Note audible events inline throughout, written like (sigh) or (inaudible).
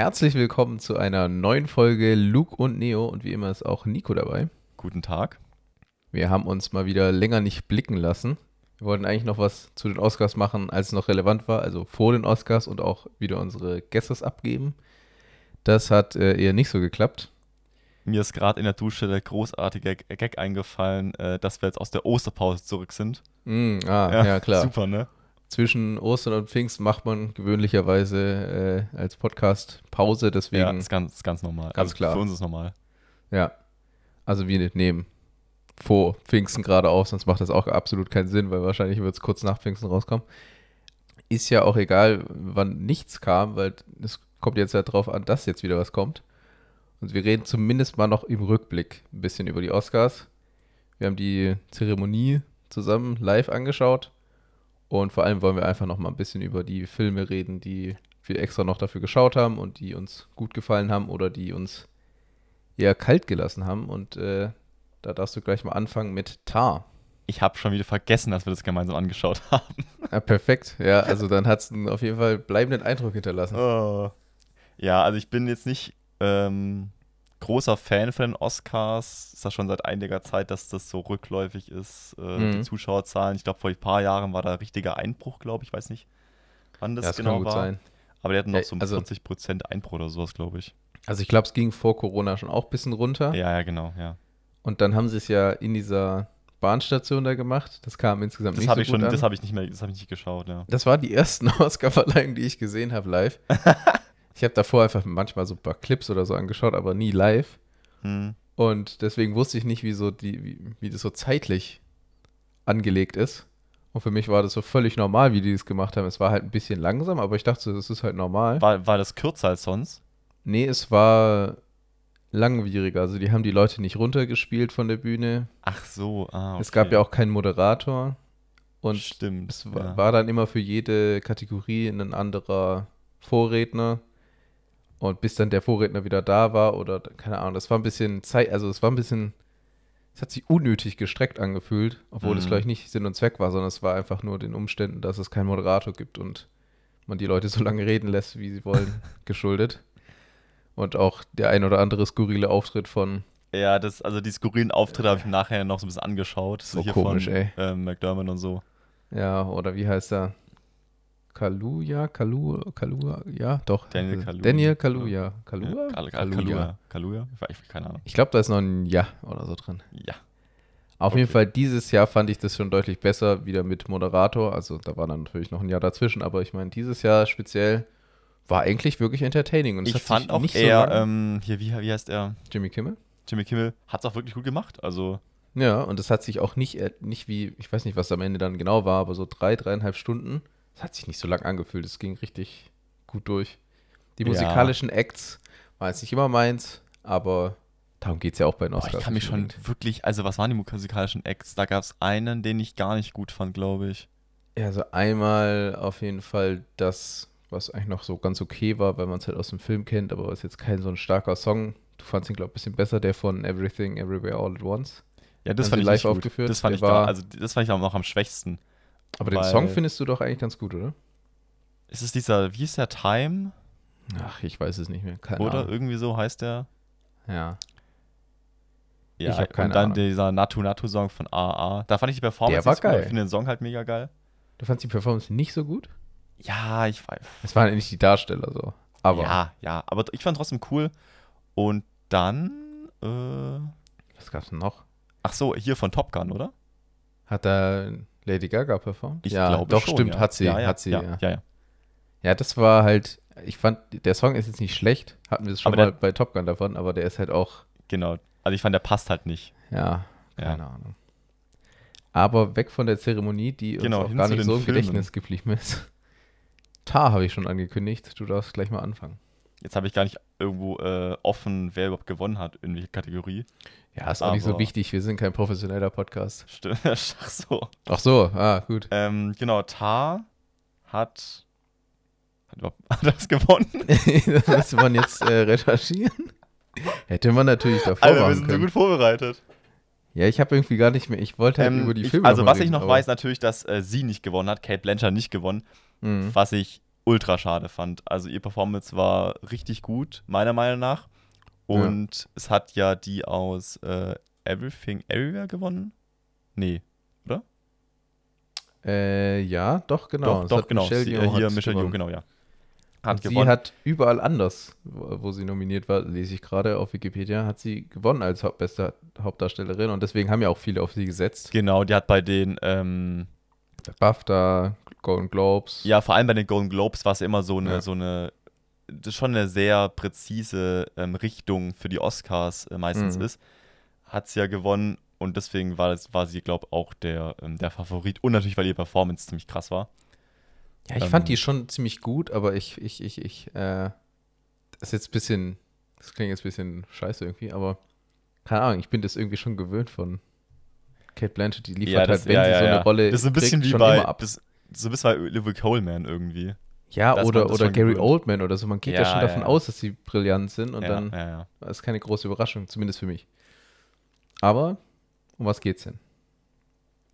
Herzlich willkommen zu einer neuen Folge Luke und Neo und wie immer ist auch Nico dabei. Guten Tag. Wir haben uns mal wieder länger nicht blicken lassen. Wir wollten eigentlich noch was zu den Oscars machen, als es noch relevant war, also vor den Oscars und auch wieder unsere Guesses abgeben. Das hat äh, eher nicht so geklappt. Mir ist gerade in der Dusche der großartige Gag eingefallen, äh, dass wir jetzt aus der Osterpause zurück sind. Mm, ah, ja, klar. Super, ne? Zwischen Ostern und Pfingsten macht man gewöhnlicherweise äh, als Podcast Pause, deswegen. Ja, ist ganz, ganz normal. Ganz Also klar. Für uns ist normal. Ja. Also wir nehmen vor Pfingsten gerade auf, sonst macht das auch absolut keinen Sinn, weil wahrscheinlich wird es kurz nach Pfingsten rauskommen. Ist ja auch egal, wann nichts kam, weil es kommt jetzt ja drauf an, dass jetzt wieder was kommt. Und wir reden zumindest mal noch im Rückblick ein bisschen über die Oscars. Wir haben die Zeremonie zusammen live angeschaut und vor allem wollen wir einfach noch mal ein bisschen über die Filme reden, die wir extra noch dafür geschaut haben und die uns gut gefallen haben oder die uns eher kalt gelassen haben. Und äh, da darfst du gleich mal anfangen mit Tar. Ich habe schon wieder vergessen, dass wir das gemeinsam angeschaut (laughs) haben. Ja, perfekt. Ja, also dann hat es auf jeden Fall bleibenden Eindruck hinterlassen. Oh. Ja, also ich bin jetzt nicht ähm, großer Fan von den Oscars. Ist ja schon seit einiger Zeit, dass das so rückläufig ist, äh, Mhm. die Zuschauerzahlen. Ich glaube, vor ein paar Jahren war da richtiger Einbruch, glaube ich. Ich weiß nicht, wann das Ja, das genau kann gut war. sein. Aber die hatten noch so um also- 40% Einbruch oder sowas, glaube ich. Also ich glaube, es ging vor Corona schon auch ein bisschen runter. Ja, ja, genau, ja. Und dann haben sie es ja in dieser Bahnstation da gemacht. Das kam insgesamt Das nicht habe so ich gut schon, an. das habe ich nicht mehr, das habe ich nicht geschaut, ja. Das waren die ersten (laughs) Oscar-Verleihungen, die ich gesehen habe live. (laughs) ich habe davor einfach manchmal so ein paar Clips oder so angeschaut, aber nie live. Hm. Und deswegen wusste ich nicht, wie, so die, wie, wie das so zeitlich angelegt ist. Und für mich war das so völlig normal, wie die das gemacht haben. Es war halt ein bisschen langsam, aber ich dachte, das ist halt normal. War, war das kürzer als sonst? Nee, es war langwieriger. Also die haben die Leute nicht runtergespielt von der Bühne. Ach so, ah, okay. Es gab ja auch keinen Moderator. Und Stimmt. es war, ja. war dann immer für jede Kategorie ein anderer Vorredner. Und bis dann der Vorredner wieder da war oder keine Ahnung, das war ein bisschen Zeit, also es war ein bisschen, es hat sich unnötig gestreckt angefühlt, obwohl es Mhm. vielleicht nicht Sinn und Zweck war, sondern es war einfach nur den Umständen, dass es keinen Moderator gibt und man die Leute (laughs) so lange reden lässt, wie sie wollen, (laughs) geschuldet. Und auch der ein oder andere skurrile Auftritt von, Ja, das, also die skurrilen Auftritte habe ich im Nachhinein noch so ein bisschen angeschaut. So komisch, von, ey. Ähm, McDermott und so. ja, oder wie heißt er? Kaluja, Kalu, Kalua, ja, doch. Daniel äh, Kaluuya. Daniel Kaluja. Kalua? Ja, Kal Kal Kaluuya. Kaluuya. Kaluuya? Ich keine Ahnung. Ich glaube, da ist noch ein Ja oder so drin. Ja. Auf Okay. jeden Fall, dieses Jahr fand ich das schon deutlich besser, wieder mit Moderator. Also da war dann natürlich noch ein Jahr dazwischen, aber ich meine, dieses Jahr speziell war eigentlich wirklich entertaining. Und Ich fand auch nicht eher, so ähm, hier, wie, wie heißt er? Jimmy Kimmel. Jimmy Kimmel hat es auch wirklich gut gemacht. Also, Ja, und es hat sich auch nicht, äh, nicht wie, ich weiß nicht, was am Ende dann genau war, aber so drei, dreieinhalb Stunden. Es hat sich nicht so lang angefühlt. Es ging richtig gut durch. Die Ja. musikalischen Acts waren jetzt nicht immer meins, aber darum geht es ja auch bei den boah, Oscars. ich kann mich schon wirklich, also was waren die musikalischen Acts? Da gab es einen, den ich gar nicht gut fand, glaube ich. Ja, also einmal auf jeden Fall das, was eigentlich noch so ganz okay war, weil man es halt aus dem Film kennt, aber ist jetzt kein so ein starker Song. Du fandst ihn, glaube ich, ein bisschen besser, der von Everything, Everywhere, All at Once. Ja, das fand ich live aufgeführt? Das fand Der ich war- gar, also das fand ich auch noch am schwächsten. Aber den Song findest du doch eigentlich ganz gut, oder? Ist es dieser, wie ist der Time? Ach, ich weiß es nicht mehr. Keine Oder Ahnung. irgendwie so heißt der? Ja. Ja, Ich hab keine und dann Ahnung. dieser Natu Natu Song von AA. Da fand ich die Performance Der war geil. Ich finde den Song halt mega geil. Du fandst die Performance nicht so gut? Ja, ich weiß. Es waren nicht die Darsteller so. Aber ja, ja, aber ich fand trotzdem cool. Und dann, äh, was gab's denn noch? ach so, hier von Top Gun, oder? Hat da Lady Gaga performt? Ich ja, glaube doch, schon, stimmt, ja. hat sie, ja, ja, hat sie, ja. ja. Ja, ja. Das war halt, ich fand, der Song ist jetzt nicht schlecht, hatten wir es schon Aber mal der- bei Top Gun davon, aber der ist halt auch, Genau. Also ich fand, der passt halt nicht. ja, keine Ahnung. Aber weg von der Zeremonie, die uns Genau, auch hin gar nicht so im Filmen. Gedächtnis geblieben ist. (laughs) Tar habe ich schon angekündigt, du darfst gleich mal anfangen. Jetzt habe ich gar nicht irgendwo äh, offen, wer überhaupt gewonnen hat, in welcher Kategorie. Ja, ist auch nicht so wichtig, wir sind kein professioneller Podcast. Stimmt. (laughs) Ach so. Ach so, ah, gut. Ähm, genau, Tar hat. Hat, überhaupt- (laughs) das gewonnen? (laughs) das müsste man jetzt äh, recherchieren. Hätte man natürlich davor Alter, wir sind so können. gut vorbereitet. Ja, ich habe irgendwie gar nicht mehr, ich wollte halt Ähm, über die ich, Filme also, noch mal was ich reden, noch aber- weiß, natürlich, dass äh, sie nicht gewonnen hat, Kate Blanchard nicht gewonnen. Mhm. Was ich ultra schade fand. Also ihr Performance war richtig gut, meiner Meinung nach. Und ja. es hat ja die aus äh, Everything Everywhere gewonnen. Nee, oder? Äh, ja, doch, genau. Doch, doch genau. Sie, äh, hier Michelle Yeoh, genau, ja. Hat gewonnen. Sie hat überall anders, wo sie nominiert war, lese ich gerade auf Wikipedia, hat sie gewonnen als Haupt beste Hauptdarstellerin und deswegen haben ja auch viele auf sie gesetzt. Genau, die hat bei den ähm, BAFTA, Golden Globes. Ja, vor allem bei den Golden Globes war es immer so eine, ja. so eine, das schon eine sehr präzise ähm, Richtung für die Oscars äh, meistens mhm. ist. Hat sie ja gewonnen und deswegen war, das, war sie, glaube ich, auch der, ähm, der Favorit. Und natürlich, weil ihre Performance ziemlich krass war. Ja, ich ähm, fand die schon ziemlich gut, aber ich, ich, ich, ich, äh, das ist jetzt ein bisschen, das klingt jetzt ein bisschen scheiße irgendwie, aber keine Ahnung, ich bin das irgendwie schon gewöhnt von Kate Blanchett, die liefert ja, das, halt, wenn ja, sie ja, so eine Rolle Das ist ein bisschen kriegt, wie bei, ab. Das, so ein bisschen bei Olivia Coleman irgendwie. Ja, oder, oder Gary gewöhnt. Oldman oder so. Man geht ja, schon davon aus, dass sie brillant sind und dann das ist keine große Überraschung, zumindest für mich. Aber um was geht's denn?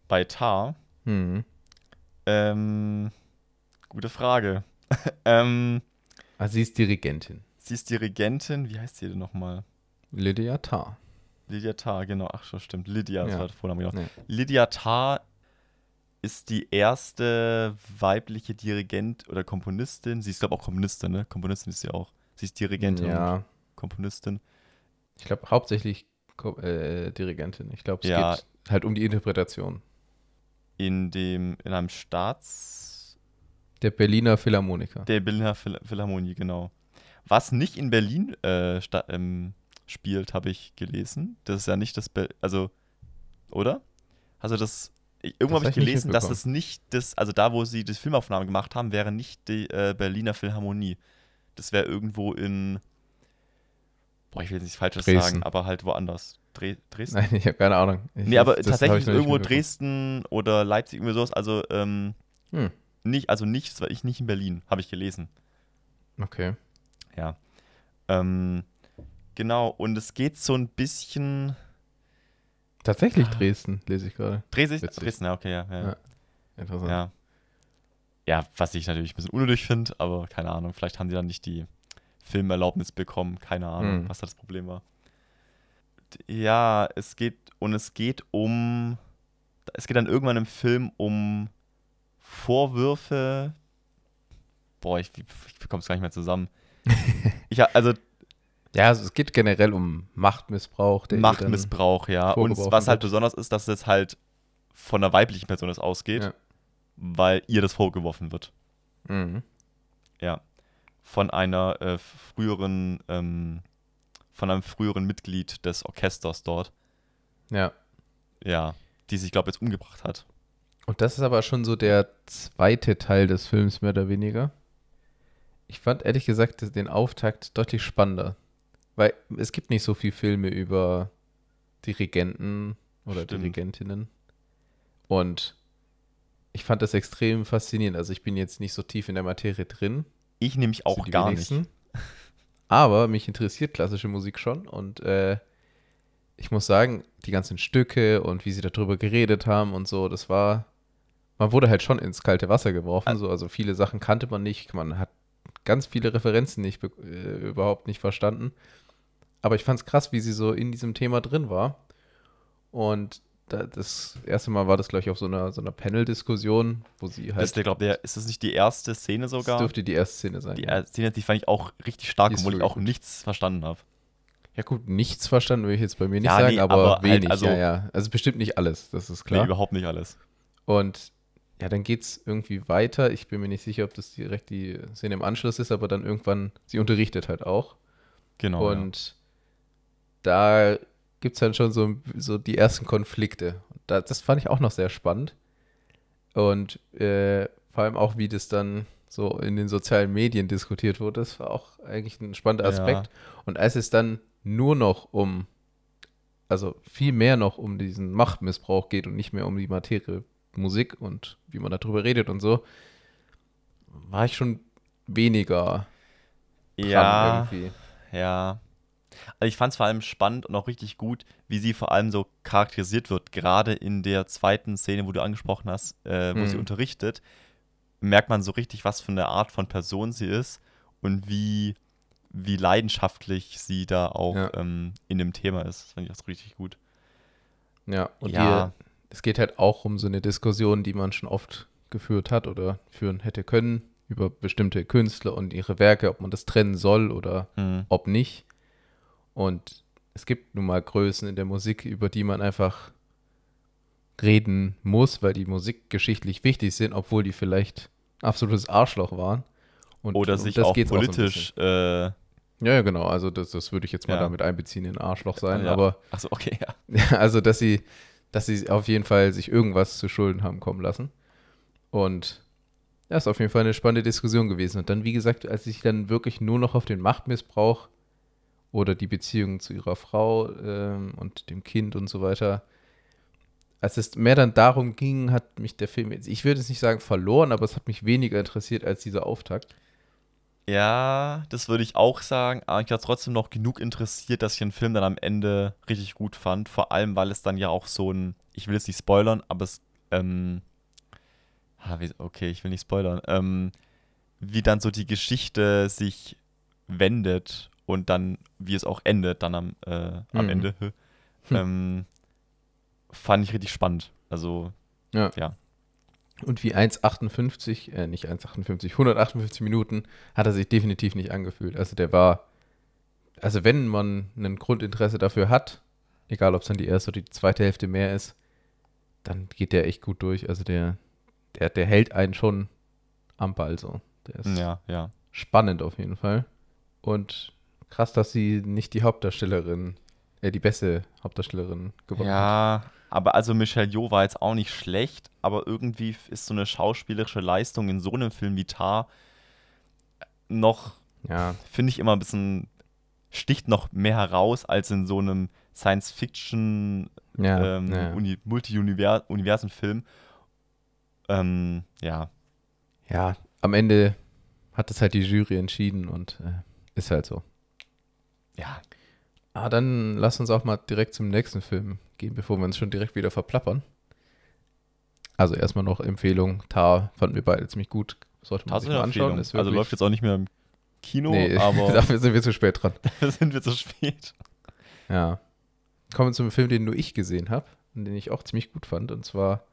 Bei Tar? Hm. Ähm, Gute Frage. (laughs) ähm, also sie ist Dirigentin. Sie ist Dirigentin. Wie heißt sie denn nochmal? Lydia Tarr. Lydia Tarr, genau. Ach schon, stimmt. Lydia, das ja. war der Vorname, genau. Ja. Lydia Tarr ist die erste weibliche Dirigent oder Komponistin. Sie ist, glaube ich, auch Komponistin, ne? Komponistin ist sie auch. Sie ist Dirigentin ja. und Komponistin. Ich glaube, hauptsächlich äh, Dirigentin. Ich glaube, es ja. geht halt um die Interpretation. In dem, in einem Staats- der Berliner Philharmoniker. Der Berliner Phil Philharmonie, genau. Was nicht in Berlin äh, ähm, spielt, habe ich gelesen. Das ist ja nicht das, Be also, oder? Also das, irgendwo habe ich gelesen, dass das nicht das, also da, wo sie die Filmaufnahme gemacht haben, wäre nicht die äh, Berliner Philharmonie. Das wäre irgendwo in, boah, ich will jetzt nichts Falsches Dresden. sagen, aber halt woanders. Dre Dresden? Nein, ich habe keine Ahnung. Ich nee, aber tatsächlich irgendwo Dresden oder Leipzig, irgendwie sowas. Also, ähm, hm. Nicht, also nicht, das war ich nicht in Berlin, habe ich gelesen. Okay. Ja. Ähm, genau, und es geht so ein bisschen. Tatsächlich Dresden, lese ich gerade. Dresden, Dresden, ja, okay, ja. ja. ja. Interessant. Ja. ja, was ich natürlich ein bisschen unnötig finde, aber keine Ahnung, vielleicht haben die dann nicht die Filmerlaubnis bekommen, keine Ahnung, hm. was da das Problem war. Ja, es geht, und es geht um, es geht dann irgendwann im Film um Vorwürfe. Boah, ich, ich bekomme es gar nicht mehr zusammen. (laughs) ich, also. Ja, also es geht generell um Machtmissbrauch. Machtmissbrauch, ja. Und was halt besonders ist, dass es halt von einer weiblichen Person das ausgeht, ja. weil ihr das vorgeworfen wird. Mhm. Ja. Von einer äh, früheren, ähm, von einem früheren Mitglied des Orchesters dort. Ja. Ja. Die sich, glaube ich, jetzt umgebracht hat. Und das ist aber schon so der zweite Teil des Films, mehr oder weniger. Ich fand ehrlich gesagt den Auftakt deutlich spannender. Weil es gibt nicht so viele Filme über Dirigenten oder Stimmt. Dirigentinnen. Und ich fand das extrem faszinierend. Also ich bin jetzt nicht so tief in der Materie drin. Ich nämlich auch gar wenigsten. nicht. Aber mich interessiert klassische Musik schon und äh, ich muss sagen, die ganzen Stücke und wie sie darüber geredet haben und so, das war man wurde halt schon ins kalte Wasser geworfen. Also, also viele Sachen kannte man nicht. Man hat ganz viele Referenzen nicht äh, überhaupt nicht verstanden. Aber ich fand es krass, wie sie so in diesem Thema drin war. Und da, das erste Mal war das, glaube ich, auf so einer, so einer Panel-Diskussion, wo sie halt. Das ist, glaub, der, ist das nicht die erste Szene sogar? Das dürfte die erste Szene sein. Die ja. Szene, die fand ich auch richtig stark, obwohl ich auch gut. nichts verstanden habe. Ja, gut, nichts verstanden würde ich jetzt bei mir nicht ja, sagen, nee, aber, aber, halt wenig, halt, also, ja, ja. Also bestimmt nicht alles, das ist klar. Nee, überhaupt nicht alles. Und ja, dann geht es irgendwie weiter. Ich bin mir nicht sicher, ob das direkt die Szene im Anschluss ist, aber dann irgendwann, sie unterrichtet halt auch. Genau. Und. Da gibt es dann schon so, so die ersten Konflikte. Da, das fand ich auch noch sehr spannend. Und äh, vor allem auch, wie das dann so in den sozialen Medien diskutiert wurde, das war auch eigentlich ein spannender Aspekt. Ja. Und als es dann nur noch um, also viel mehr noch um diesen Machtmissbrauch geht und nicht mehr um die Materie Musik und wie man darüber redet und so, war ich schon weniger ja, irgendwie. Ja. Also ich fand es vor allem spannend und auch richtig gut, wie sie vor allem so charakterisiert wird, gerade in der zweiten Szene, wo du angesprochen hast, äh, wo hm. sie unterrichtet, merkt man so richtig, was für eine Art von Person sie ist und wie, wie leidenschaftlich sie da auch Ja. ähm, in dem Thema ist. Das fand ich auch richtig gut. Ja, und Ja. Die, es geht halt auch um so eine Diskussion, die man schon oft geführt hat oder führen hätte können über bestimmte Künstler und ihre Werke, ob man das trennen soll oder Mhm. ob nicht. Und es gibt nun mal Größen in der Musik, über die man einfach reden muss, weil die musikgeschichtlich wichtig sind, obwohl die vielleicht absolutes Arschloch waren. Und Oder sich das auch geht's so ein politisch. äh, ja, ja, genau. Also das, das würde ich jetzt mal Ja. damit einbeziehen, in Arschloch sein. ja. Aber Achso, okay, ja. ja, (laughs) also, dass sie, dass sie auf jeden Fall sich irgendwas zu Schulden haben kommen lassen. Und ja, ist auf jeden Fall eine spannende Diskussion gewesen. Und dann, wie gesagt, als ich dann wirklich nur noch auf den Machtmissbrauch oder die Beziehung zu ihrer Frau ähm, und dem Kind und so weiter, als es mehr dann darum ging, hat mich der Film, jetzt- ich würde es nicht sagen verloren, aber es hat mich weniger interessiert als dieser Auftakt. Ja, das würde ich auch sagen, aber ich war trotzdem noch genug interessiert, dass ich den Film dann am Ende richtig gut fand. Vor allem, weil es dann ja auch so ein, ich will jetzt nicht spoilern, aber es, ähm, okay, ich will nicht spoilern, ähm, wie dann so die Geschichte sich wendet und dann, wie es auch endet, dann am, äh, am Mhm. Ende, (laughs) ähm, fand ich richtig spannend. Also, Ja. Ja. Und wie 1,58, äh, nicht 1,58, 158 Minuten hat er sich definitiv nicht angefühlt. Also der war, also wenn man ein Grundinteresse dafür hat, egal ob es dann die erste oder die zweite Hälfte mehr ist, dann geht der echt gut durch. Also der, der, der hält einen schon am Ball so. Der ist ja, ja. spannend auf jeden Fall. Und krass, dass sie nicht die Hauptdarstellerin, äh, die beste Hauptdarstellerin gewonnen hat. Ja, aber also Michelle Yeoh war jetzt auch nicht schlecht, aber irgendwie ist so eine schauspielerische Leistung in so einem Film wie Tar noch, Ja, finde ich immer ein bisschen, sticht noch mehr heraus als in so einem Science-Fiction ja, ähm, ja. Uni Multi-Universen-Film. Ähm, ja, ja, am Ende hat es halt die Jury entschieden und äh, ist halt so. Ja, Ah, dann lass uns auch mal direkt zum nächsten Film gehen, bevor wir uns schon direkt wieder verplappern. Also erstmal noch Empfehlung, Tar fanden wir beide ziemlich gut. Sollte man sich mal anschauen. Also läuft jetzt auch nicht mehr im Kino, nee, (laughs) aber dafür sind wir zu spät dran. (laughs) da sind wir zu spät. Ja. Kommen wir zum Film, den nur ich gesehen habe und den ich auch ziemlich gut fand, und zwar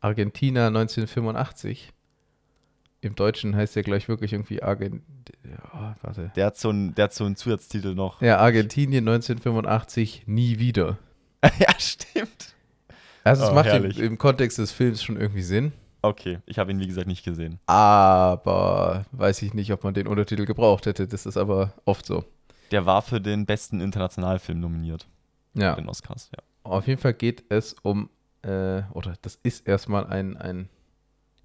Argentina 1985. Im Deutschen heißt der gleich wirklich irgendwie Argent... Ja, warte. Der hat so einen, der hat so einen Zusatztitel noch. Ja, Argentinien 1985, nie wieder. (laughs) ja, stimmt. Also es Oh, macht im, im Kontext des Films schon irgendwie Sinn, Okay, ich habe ihn wie gesagt nicht gesehen. aber weiß ich nicht, ob man den Untertitel gebraucht hätte. Das ist aber oft so. Der war für den besten Internationalfilm nominiert, Ja, den Oscars, ja. auf jeden Fall geht es um, äh, oder das ist erstmal ein, ein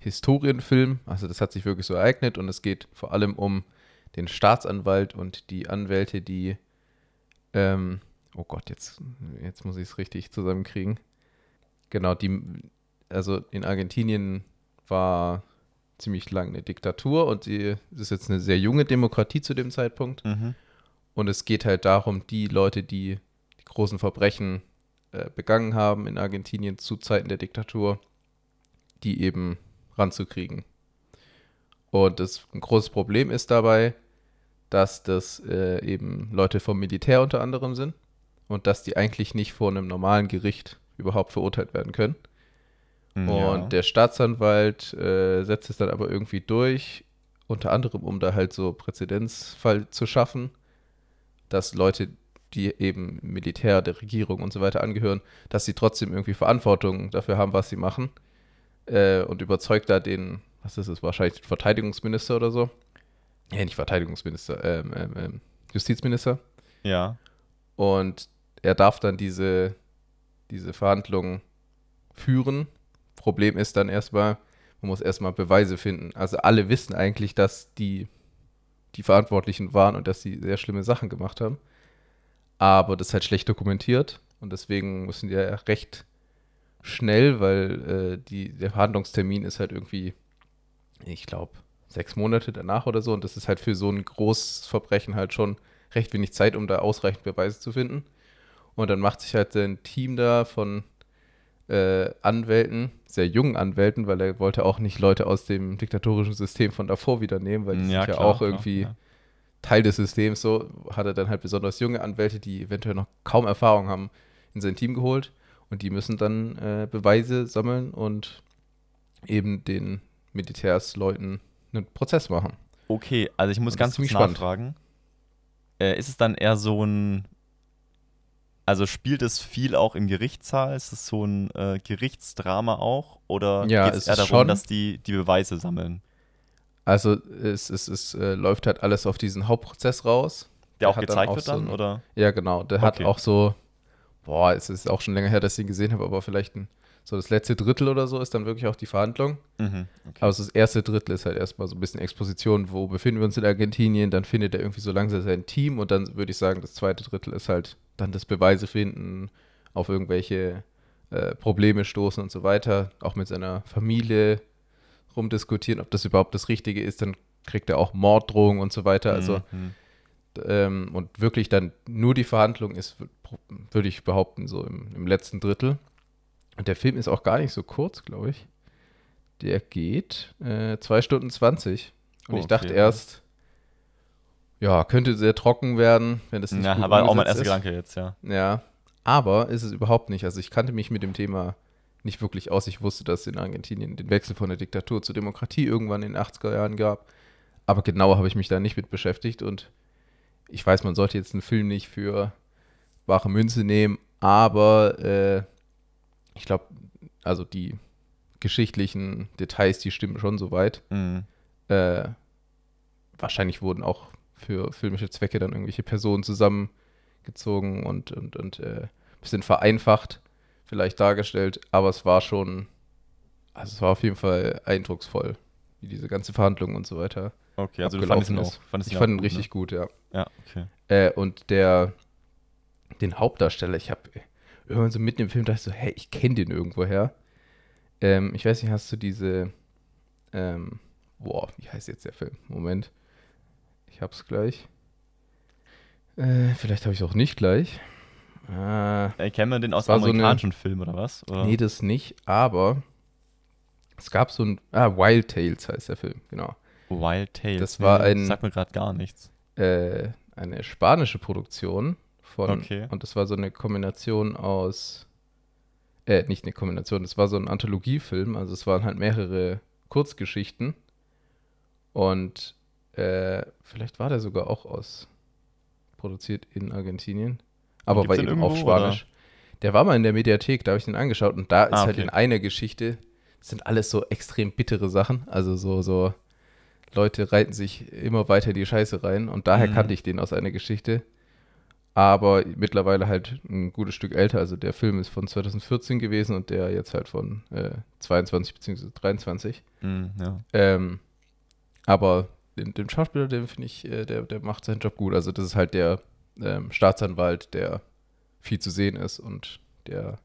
Historienfilm. Also das hat sich wirklich so ereignet und es geht vor allem um den Staatsanwalt und die Anwälte, die, ähm, oh Gott, jetzt, jetzt muss ich es richtig zusammenkriegen. Genau, die, also in Argentinien war ziemlich lang eine Diktatur und die, es ist jetzt eine sehr junge Demokratie zu dem Zeitpunkt. Mhm. Und es geht halt darum, die Leute, die die großen Verbrechen äh, begangen haben in Argentinien zu Zeiten der Diktatur, die eben ranzukriegen. Und das ein großes Problem ist dabei, dass das äh, eben Leute vom Militär unter anderem sind und dass die eigentlich nicht vor einem normalen Gericht überhaupt verurteilt werden können. Ja. Und der Staatsanwalt äh, setzt es dann aber irgendwie durch, unter anderem, um da halt so Präzedenzfall zu schaffen, dass Leute, die eben Militär, der Regierung und so weiter angehören, dass sie trotzdem irgendwie Verantwortung dafür haben, was sie machen. Äh, und überzeugt da den, was ist es, wahrscheinlich den Verteidigungsminister oder so. Ja, nicht Verteidigungsminister, ähm, ähm, ähm, Justizminister. ja. Und er darf dann diese, diese Verhandlungen führen. Problem ist dann erstmal, man muss erstmal Beweise finden. Also alle wissen eigentlich, dass die die Verantwortlichen waren und dass sie sehr schlimme Sachen gemacht haben. Aber das ist halt schlecht dokumentiert und deswegen müssen die ja recht schnell, weil äh, die, der Verhandlungstermin ist halt irgendwie, ich glaube, sechs Monate danach oder so und das ist halt für so ein Großverbrechen halt schon recht wenig Zeit, um da ausreichend Beweise zu finden. Und dann macht sich halt ein Team da von äh, Anwälten, sehr jungen Anwälten, weil er wollte auch nicht Leute aus dem diktatorischen System von davor wieder nehmen, weil die ja, sind ja auch irgendwie klar, ja. Teil des Systems. So hat er dann halt besonders junge Anwälte, die eventuell noch kaum Erfahrung haben, in sein Team geholt und die müssen dann äh, Beweise sammeln und eben den Militärsleuten einen Prozess machen. Okay, also ich muss ganz kurz nachfragen. Äh, ist es dann eher so ein also spielt es viel auch im Gerichtssaal? Ist es so ein äh, Gerichtsdrama auch? Oder ja, geht es eher darum, schon. dass die die Beweise sammeln? Also es, es, es äh, läuft halt alles auf diesen Hauptprozess raus. Der, der auch gezeigt auch wird dann, so oder? Ja, genau. Der okay. hat auch so, boah, es ist auch schon länger her, dass ich ihn gesehen habe, aber vielleicht ein, so das letzte Drittel oder so ist dann wirklich auch die Verhandlung. Mhm, okay. Aber das erste Drittel ist halt erstmal so ein bisschen Exposition, wo befinden wir uns in Argentinien, dann findet er irgendwie so langsam sein Team und dann würde ich sagen, das zweite Drittel ist halt dann das Beweise finden, auf irgendwelche äh, Probleme stoßen und so weiter, auch mit seiner Familie rumdiskutieren, ob das überhaupt das Richtige ist, dann kriegt er auch Morddrohungen und so weiter. Also mhm. Ähm, und wirklich dann nur die Verhandlung ist, würde ich behaupten, so im, im, letzten Drittel. Und der Film ist auch gar nicht so kurz, glaube ich. Der geht äh, 2 Stunden 20. Und oh, ich dachte okay. erst, ja, könnte sehr trocken werden, wenn das nicht Ja, gut war auch mein erster Gedanke jetzt, ja. Ja, aber ist es überhaupt nicht. Also ich kannte mich mit dem Thema nicht wirklich aus. Ich wusste, dass es in Argentinien den Wechsel von der Diktatur zur Demokratie irgendwann in den 80er Jahren gab. Aber genauer habe ich mich da nicht mit beschäftigt und ich weiß, man sollte jetzt einen Film nicht für wahre Münze nehmen, aber äh, ich glaube, also die geschichtlichen Details, die stimmen schon soweit. Mhm. Äh, wahrscheinlich wurden auch für filmische Zwecke dann irgendwelche Personen zusammengezogen und, und, und äh, bisschen vereinfacht vielleicht dargestellt, aber es war schon, also es war auf jeden Fall eindrucksvoll, wie diese ganze Verhandlung und so weiter. Okay, also du fandest ihn auch. Fandest ich fand ihn gut, richtig ne? gut, ja. Ja, okay. Äh, und der, den Hauptdarsteller, ich habe irgendwann so mitten im Film dachte ich so, hey, ich kenne den irgendwoher. Ähm, ich weiß nicht, hast du diese, ähm, boah, wie heißt jetzt der Film? Moment. Ich hab's gleich. Äh, vielleicht habe ich es auch nicht gleich. Äh, äh, Kennt man den aus amerikanischen so Film oder was? Oder? Nee, das nicht, aber es gab so ein. Ah, Wild Tales heißt der Film, genau. Wild Tales. Das war ein. Das sagt mir gerade gar nichts. Äh, eine spanische Produktion von. Okay. Und das war so eine Kombination aus. Äh, nicht eine Kombination, das war so ein Anthologiefilm, also es waren halt mehrere Kurzgeschichten. Und äh, vielleicht war der sogar auch aus produziert in Argentinien. Aber war eben auf Spanisch. Oder? Der war mal in der Mediathek, da habe ich den angeschaut und da ist ah, halt in einer Geschichte, sind alles so extrem bittere Sachen. Also so, so Leute reiten sich immer weiter die Scheiße rein und daher mhm. kannte ich den aus einer Geschichte. Aber mittlerweile halt ein gutes Stück älter. Also der Film ist von 2014 gewesen und der jetzt halt von äh, 22 bzw. 23. Mhm, ja. ähm, aber den, den Schauspieler, den finde ich, äh, der, der macht seinen Job gut. Also das ist halt der ähm, Staatsanwalt, der viel zu sehen ist und der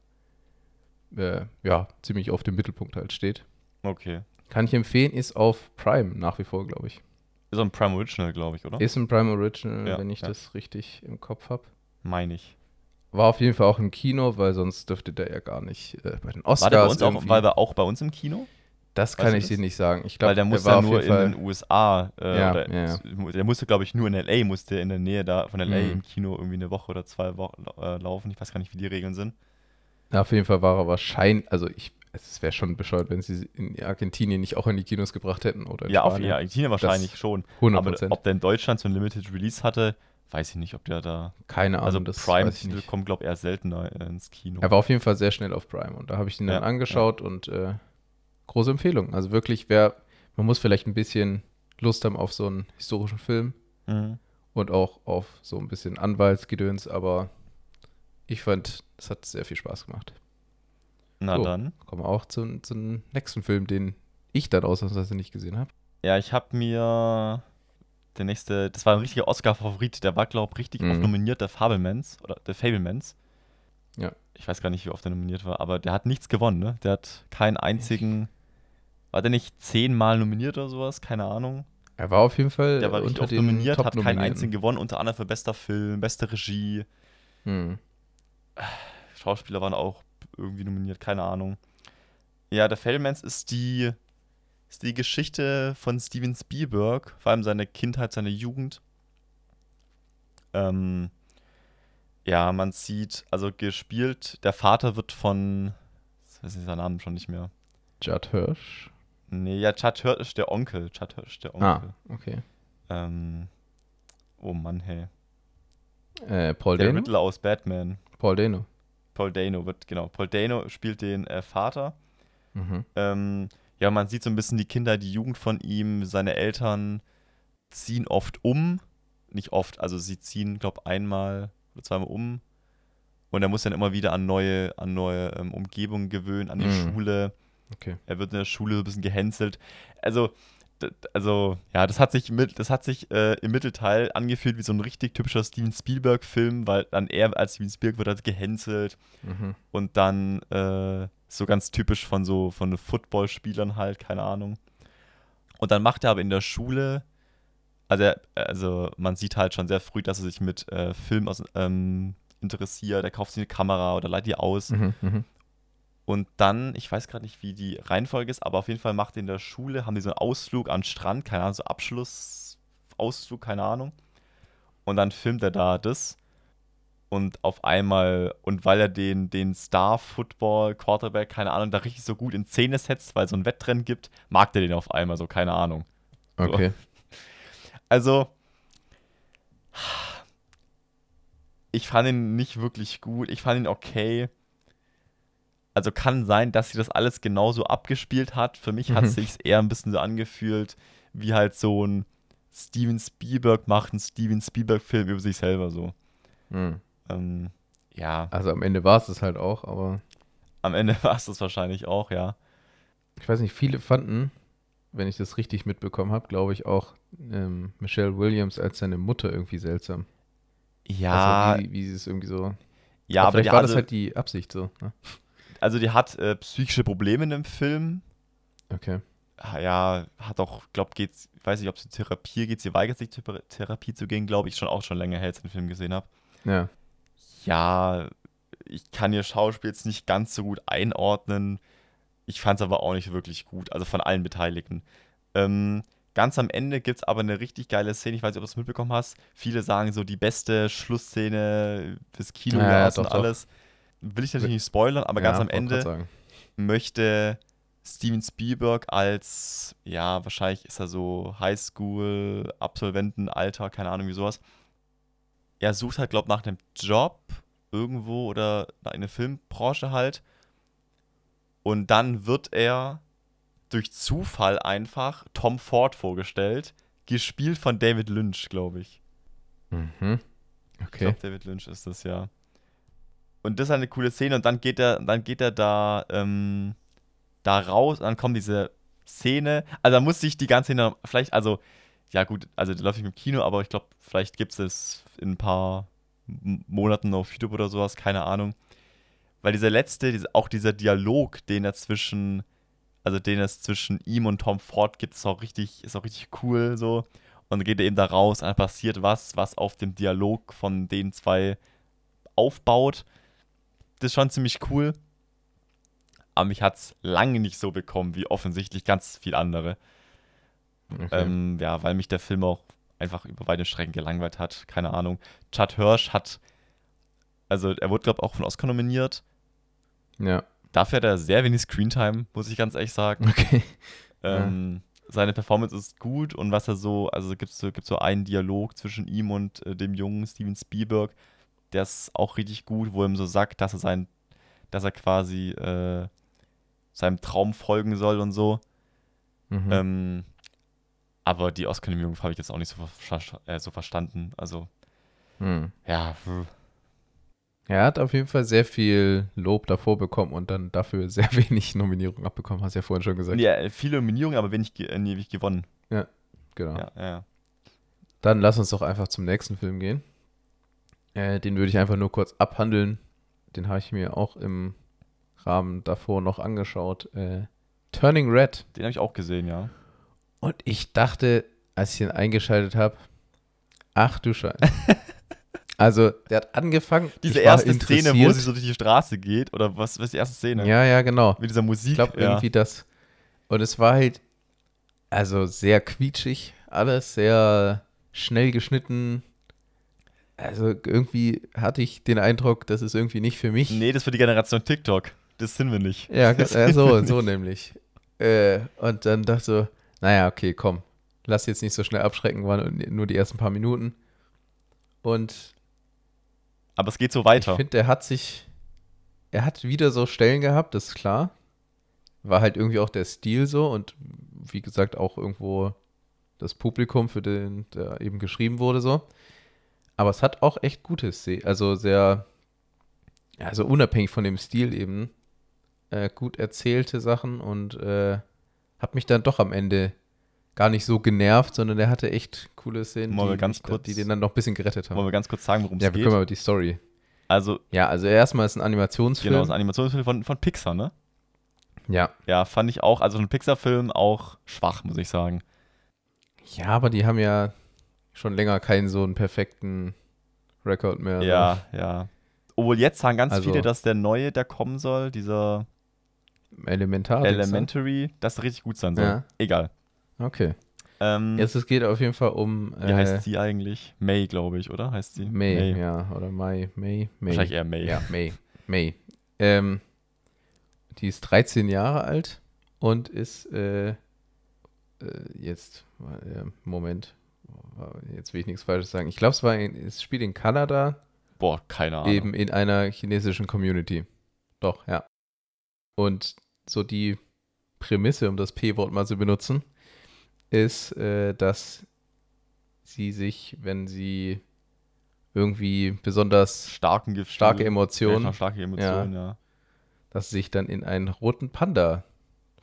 äh, ja ziemlich auf dem Mittelpunkt halt steht. Okay. Kann ich empfehlen, ist auf Prime nach wie vor, glaube ich. Ist ein Prime Original, glaube ich, oder? Ist ein Prime Original, ja, wenn ich ja. das richtig im Kopf habe. Meine ich. War auf jeden Fall auch im Kino, weil sonst dürfte der ja gar nicht äh, bei den Oscars. War der bei uns auch, war der auch bei uns im Kino? Das kann ich dir nicht sagen. Ich glaub, Weil der musste ja nur in den USA, äh, ja, oder, ja. der musste, glaube ich, nur in L.A., musste in der Nähe da von L.A. Mhm. im Kino irgendwie eine Woche oder zwei Wochen äh, laufen. Ich weiß gar nicht, wie die Regeln sind. Ja, auf jeden Fall war er wahrscheinlich, also ich, es wäre schon bescheuert, wenn sie in Argentinien nicht auch in die Kinos gebracht hätten. Oder ja, Spanien. auf ja, Argentinien wahrscheinlich das schon. 100%. Aber ob der in Deutschland so ein Limited Release hatte, weiß ich nicht, ob der da. Keine Ahnung. Also Prime kommt, glaube ich, eher seltener ins Kino. Er war auf jeden Fall sehr schnell auf Prime und da habe ich ihn dann angeschaut und äh, große Empfehlung. Also wirklich, wer, man muss vielleicht ein bisschen Lust haben auf so einen historischen Film mhm. und auch auf so ein bisschen Anwaltsgedöns, aber ich fand, es hat sehr viel Spaß gemacht. Na so, dann. Kommen wir auch zum, zum nächsten Film, den ich dann ausnahmsweise nicht gesehen habe. Ja, ich habe mir der nächste, das war ein richtiger Oscar-Favorit, der war, glaube ich, richtig mhm. oft nominiert, der Fablemans oder der Fablemans. Ja. Ich weiß gar nicht, wie oft er nominiert war, aber der hat nichts gewonnen, ne? Der hat keinen einzigen war der nicht zehnmal nominiert oder sowas? Keine Ahnung. Er war auf jeden Fall der war unter den nominiert, hat keinen einzigen gewonnen, unter anderem für bester Film, beste Regie. Hm. Schauspieler waren auch irgendwie nominiert, keine Ahnung. Ja, der Fablemans ist die, ist die Geschichte von Steven Spielberg, vor allem seine Kindheit, seine Jugend. Ähm, ja, man sieht, also gespielt, der Vater wird von, ich weiß nicht seinen Namen schon nicht mehr. Judd Hirsch? Nee, ja, Chad Hirsch ist der Onkel. Chad Hirsch ist der Ah, Onkel. okay. Ähm, oh Mann, hey. Äh, Paul Der Dano? Riddler aus Batman. Paul Dano. Paul Dano wird, genau. Paul Dano spielt den äh, Vater. Mhm. Ähm, ja, man sieht so ein bisschen die Kinder, die Jugend von ihm. Seine Eltern ziehen oft um. Nicht oft, also sie ziehen, glaube einmal oder zweimal um. Und er muss dann immer wieder an neue, an neue ähm, Umgebungen gewöhnen, an die Mhm. Schule. Okay. Er wird in der Schule so ein bisschen gehänselt. Also, also ja, das hat sich, mit, das hat sich äh, im Mittelteil angefühlt wie so ein richtig typischer Steven Spielberg-Film, weil dann er als Steven Spielberg wird halt gehänselt Mhm. und dann äh, so ganz typisch von so von Footballspielern halt, keine Ahnung. Und dann macht er aber in der Schule, also, er, also man sieht halt schon sehr früh, dass er sich mit äh, Film aus, ähm, interessiert. Er kauft sich eine Kamera oder leiht die aus. Mhm. Und dann, ich weiß gerade nicht, wie die Reihenfolge ist, aber auf jeden Fall macht in der Schule, haben die so einen Ausflug an den Strand, keine Ahnung, so Abschlussausflug, keine Ahnung. Und dann filmt er da das. Und auf einmal, und weil er den, den Star-Football-Quarterback, keine Ahnung, da richtig so gut in Szene setzt, weil es so ein Wettrennen gibt, mag der den auf einmal so, keine Ahnung. Okay. (laughs) Also, ich fand ihn nicht wirklich gut. Ich fand ihn okay. Also kann sein, dass sie das alles genauso abgespielt hat. Für mich hat Mhm. es sich eher ein bisschen so angefühlt, wie halt so ein Steven Spielberg macht einen Steven Spielberg-Film über sich selber so. Mhm. Ähm, ja, Also am Ende war es das halt auch, aber am Ende (laughs) war es das wahrscheinlich auch, ja. ich weiß nicht, viele fanden, wenn ich das richtig mitbekommen habe, glaube ich auch ähm, Michelle Williams als seine Mutter irgendwie seltsam. Ja, Also wie, wie sie es irgendwie so. ja, aber vielleicht die war hatte, das halt die Absicht so. Ne? Also die hat äh, psychische Probleme in dem Film. Okay. Ja, hat auch, glaub, geht's, weiß nicht, ob sie Therapie geht, sie weigert sich Thera- Therapie zu gehen, glaube ich, schon auch schon länger her, als ich den Film gesehen habe. Ja. Ja, ich kann ihr Schauspiel jetzt nicht ganz so gut einordnen. Ich fand es aber auch nicht wirklich gut, also von allen Beteiligten. Ähm, ganz am Ende gibt es aber eine richtig geile Szene, ich weiß nicht, ob du das mitbekommen hast. Viele sagen so, die beste Schlussszene des Kinos Ja, ja, und doch, doch. Will ich natürlich nicht spoilern, aber ja, ganz am Ende möchte Steven Spielberg als, ja, wahrscheinlich ist er so Highschool-Absolventenalter, keine Ahnung, wie sowas. Er sucht halt, glaube ich, nach einem Job irgendwo oder nach einer Filmbranche halt. Und dann wird er durch Zufall einfach Tom Ford vorgestellt, gespielt von David Lynch, glaube ich. Mhm. Ich Okay. glaube, David Lynch ist das, ja. Und das ist eine coole Szene und dann geht er, dann geht er da, ähm, da raus und dann kommt diese Szene. Also da muss ich die ganze Szene, vielleicht, also, ja gut, also die läuft nicht im Kino, aber ich glaube, vielleicht gibt es es in ein paar Monaten auf YouTube oder sowas, keine Ahnung. Weil dieser letzte, auch dieser Dialog, den er zwischen, also den es zwischen ihm und Tom Ford gibt, ist auch richtig, ist auch richtig cool so. Und dann geht er eben da raus, und dann passiert was, was auf dem Dialog von den zwei aufbaut. Das ist schon ziemlich cool. Aber mich hat es lange nicht so bekommen, wie offensichtlich ganz viel andere. okay. Ähm, ja, weil mich der Film auch einfach über weite Strecken gelangweilt hat. Keine Ahnung. Chad Hirsch hat, also er wurde, glaube ich, auch von Oscar nominiert. ja. Dafür hat er sehr wenig Screentime, muss ich ganz ehrlich sagen. Okay. Ähm, Seine Performance ist gut und was er so, also gibt es so, gibt's so einen Dialog zwischen ihm und äh, dem jungen Steven Spielberg, der ist auch richtig gut, wo er ihm so sagt, dass er sein, dass er quasi äh, seinem Traum folgen soll und so. Mhm. Ähm, aber die Oscar-Nominierung habe ich jetzt auch nicht so, ver äh, so verstanden. Also, Hm. ja. Er hat auf jeden Fall sehr viel Lob davor bekommen und dann dafür (laughs) sehr wenig Nominierung abbekommen, hast du ja vorhin schon gesagt. ja, viele Nominierungen, aber wenig, äh, nie wenig gewonnen. Genau. Ja, ja. Dann lass uns doch einfach zum nächsten Film gehen. Äh, den würde ich einfach nur kurz abhandeln. Den habe ich mir auch im Rahmen davor noch angeschaut. Äh, Turning Red. Den habe ich auch gesehen, ja. Und ich dachte, als ich ihn eingeschaltet habe, ach du Scheiße. (laughs) Also, der hat angefangen. Diese erste Szene, wo sie so durch die Straße geht, oder was, was ist die erste Szene? Ja, ja, genau. Mit dieser Musik. Ich glaube ja. irgendwie das. Und es war halt also sehr quietschig, alles sehr schnell geschnitten. Also irgendwie hatte ich den Eindruck, das ist irgendwie nicht für mich. Nee, das ist für die Generation TikTok. Das sind wir nicht. Ja, (laughs) äh, so, so nämlich. Äh, und dann dachte ich so, naja, okay, komm, lass jetzt nicht so schnell abschrecken, waren nur die ersten paar Minuten. Und Aber es geht so ich weiter. finde, er hat sich, er hat wieder so Stellen gehabt, das ist klar. War halt irgendwie auch der Stil so und wie gesagt auch irgendwo das Publikum, für den der eben geschrieben wurde so. Aber es hat auch echt gute Szenen, also sehr, ja, also unabhängig von dem Stil eben, äh, gut erzählte Sachen und äh, hat mich dann doch am Ende gar nicht so genervt, sondern er hatte echt coole Szenen, wir die, da- kurz- die den dann noch ein bisschen gerettet haben. Wollen wir ganz kurz sagen, worum es Ja, wir geht? können mal die Story. Also, Ja, also erstmal ist ein Animationsfilm. genau, ist ein Animationsfilm von, von Pixar, ne? ja. Ja, fand ich auch, also ein Pixar-Film auch schwach, muss ich sagen. Ja, aber die haben ja schon länger keinen so einen perfekten Rekord mehr. ne? Ja, ja. Obwohl jetzt sagen ganz Also- viele, dass der neue, der kommen soll, dieser Elementar. Elementary, das richtig gut sein soll. Ja. Egal. Okay. Ähm, Jetzt es geht auf jeden Fall um wie äh, heißt sie eigentlich? May, glaube ich, oder? Heißt sie? May, ja, oder Mai, May, May. Wahrscheinlich eher May. Ja, May, May. Ähm, die ist 13 Jahre alt und ist äh, äh, jetzt, äh, Moment, jetzt will ich nichts Falsches sagen. Ich glaube, es war, in, es spielt in Kanada, Boah, keine Ahnung. eben in einer chinesischen Community. Doch, ja. Und so die Prämisse, um das P-Wort mal zu benutzen, ist, äh, dass sie sich, wenn sie irgendwie besonders Starken Gefühl. starke Ja, Emotionen, starke Emotionen, ja. dass sie sich dann in einen roten Panda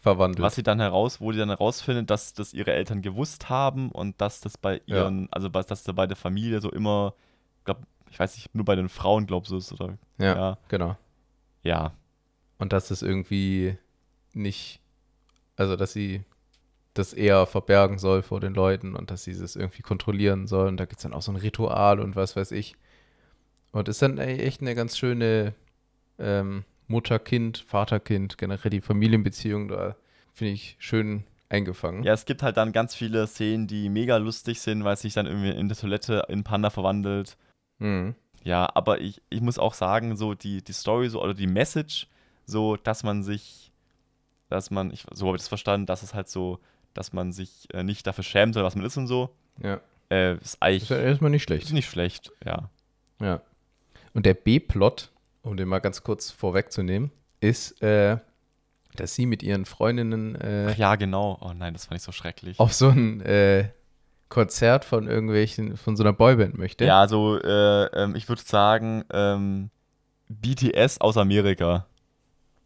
verwandelt. Was sie dann heraus, wo die dann herausfindet, dass das ihre Eltern gewusst haben und dass das bei Ja. ihren, also dass das bei der Familie so immer, glaub, ich weiß nicht, nur bei den Frauen, glaubst du, ist oder ja, ja. genau. ja. Und dass es irgendwie nicht, also dass sie das eher verbergen soll vor den Leuten und dass sie das irgendwie kontrollieren soll. Und da gibt es dann auch so ein Ritual und was weiß ich. Und ist dann e- echt eine ganz schöne ähm, Mutter-Kind, Vater-Kind, generell die Familienbeziehung da, finde ich, schön eingefangen. Ja, es gibt halt dann ganz viele Szenen, die mega lustig sind, weil es sich dann irgendwie in der Toilette in Panda verwandelt. Mhm. Ja, aber ich, ich muss auch sagen, so die, die Story so oder die Message, so dass man sich, dass man, ich, so habe ich das verstanden, dass es halt so, dass man sich äh, nicht dafür schämt, was man ist und so, Ja. äh, ist Ist eigentlich ja erstmal nicht schlecht. ist nicht schlecht, ja. Ja. Und der B-Plot, um den mal ganz kurz vorwegzunehmen, ist, äh, dass sie mit ihren Freundinnen äh, Ach ja, genau. Oh nein, das fand ich so schrecklich. auf so ein äh, Konzert von irgendwelchen, von so einer Boyband möchte. Ja, so, äh, ähm, ich würde sagen, ähm, BTS aus Amerika.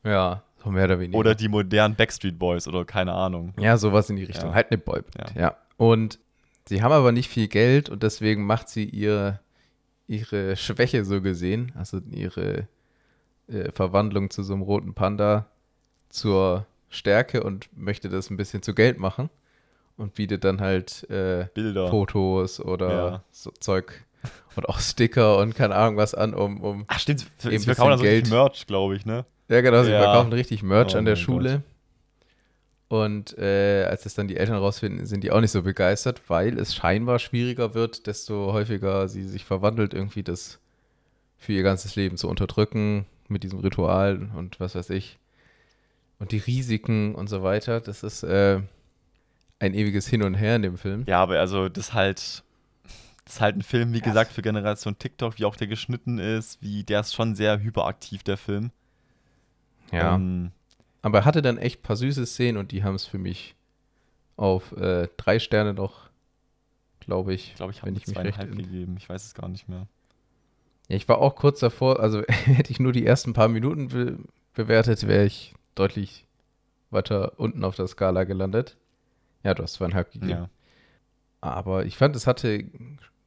Ja, so mehr oder weniger. Oder die modernen Backstreet Boys oder keine Ahnung. ja, sowas in die Richtung. Ja. Halt eine Boyband, Ja. ja. Und sie haben aber nicht viel Geld und deswegen macht sie ihr, ihre (laughs) Schwäche so gesehen, also ihre äh, Verwandlung zu so einem roten Panda zur Stärke und möchte das ein bisschen zu Geld machen und bietet dann halt äh, Bilder. Fotos oder Ja. so Zeug und auch Sticker und keine Ahnung was an, um, um Ach stimmt, sie verkaufen richtig Merch, glaube ich, ne? Ja, genau, sie Ja. verkaufen richtig Merch Oh an der Schule. Und äh, als es dann die Eltern rausfinden, sind die auch nicht so begeistert, weil es scheinbar schwieriger wird, desto häufiger sie sich verwandelt, irgendwie das für ihr ganzes Leben zu unterdrücken mit diesem Ritual und was weiß ich. Und die Risiken und so weiter, das ist äh, ein ewiges Hin und Her in dem Film. Ja, aber also das halt, das ist halt ein Film, wie Ja. gesagt, für Generation TikTok, wie auch der geschnitten ist, wie der ist schon sehr hyperaktiv, der Film. Ähm, Aber er hatte dann echt ein paar süße Szenen und die haben es für mich auf äh, drei Sterne noch, glaube ich. ich glaube, ich habe zweieinhalb in- gegeben. Ich weiß es gar nicht mehr. Ja, ich war auch kurz davor, also (laughs) hätte ich nur die ersten paar Minuten be bewertet, wäre ich deutlich weiter unten auf der Skala gelandet. Ja, du hast zweieinhalb gegeben. Ja. Aber ich fand, es hatte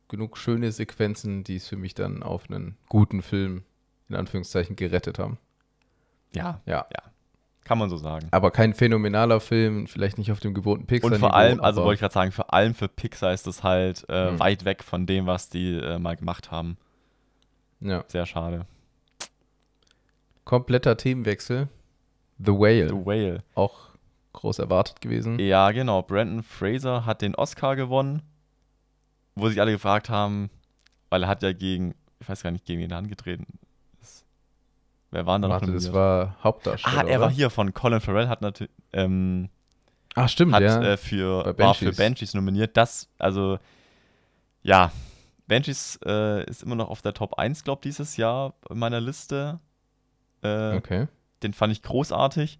genug schöne Sequenzen, die es für mich dann auf einen guten Film in Anführungszeichen gerettet haben. Ja, Ja. Kann man so sagen. Aber kein phänomenaler Film, vielleicht nicht auf dem gewohnten Pixar. Und vor allem, also wollte ich gerade sagen, vor allem für Pixar ist das halt äh, Mhm. weit weg von dem, was die äh, mal gemacht haben. Ja. Sehr schade. Kompletter Themenwechsel. The Whale. The Whale. Auch groß erwartet gewesen. Ja, genau. Brandon Fraser hat den Oscar gewonnen, wo sich alle gefragt haben, weil er hat ja gegen, ich weiß gar nicht, gegen wen er angetreten. Wer war denn da noch Warte, das nominiert? war Hauptdarsteller. Ah, er oder? war hier von Colin Farrell, hat natürlich ähm, Ah, stimmt, hat ja. äh, für, Bei war für Banshees. Banshees nominiert. Das, also, ja, Banshees äh, ist immer noch auf der Top 1, glaube ich, dieses Jahr in meiner Liste. Äh, okay. Den fand ich großartig.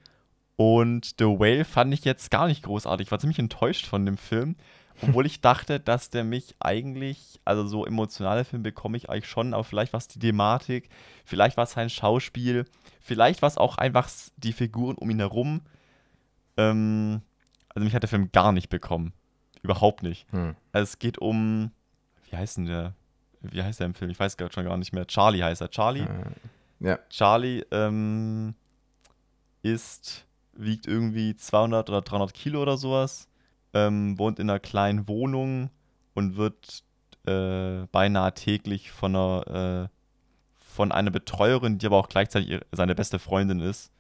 Und The Whale fand ich jetzt gar nicht großartig. Ich war ziemlich enttäuscht von dem Film. Obwohl ich dachte, dass der mich eigentlich, also so emotionale Filme bekomme ich eigentlich schon, aber vielleicht war es die Thematik, vielleicht war es sein Schauspiel, vielleicht war es auch einfach die Figuren um ihn herum. Ähm, also mich hat der Film gar nicht bekommen. Überhaupt nicht. Hm. Also es geht um, wie heißt denn der? Wie heißt der im Film? Ich weiß gerade schon gar nicht mehr. Charlie heißt er. Charlie? Äh, ja. Charlie ähm, ist, wiegt irgendwie 200 oder 300 Kilo oder sowas, ähm, wohnt in einer kleinen Wohnung und wird äh, beinahe täglich von einer, äh, von einer Betreuerin, die aber auch gleichzeitig ihre- seine beste Freundin ist,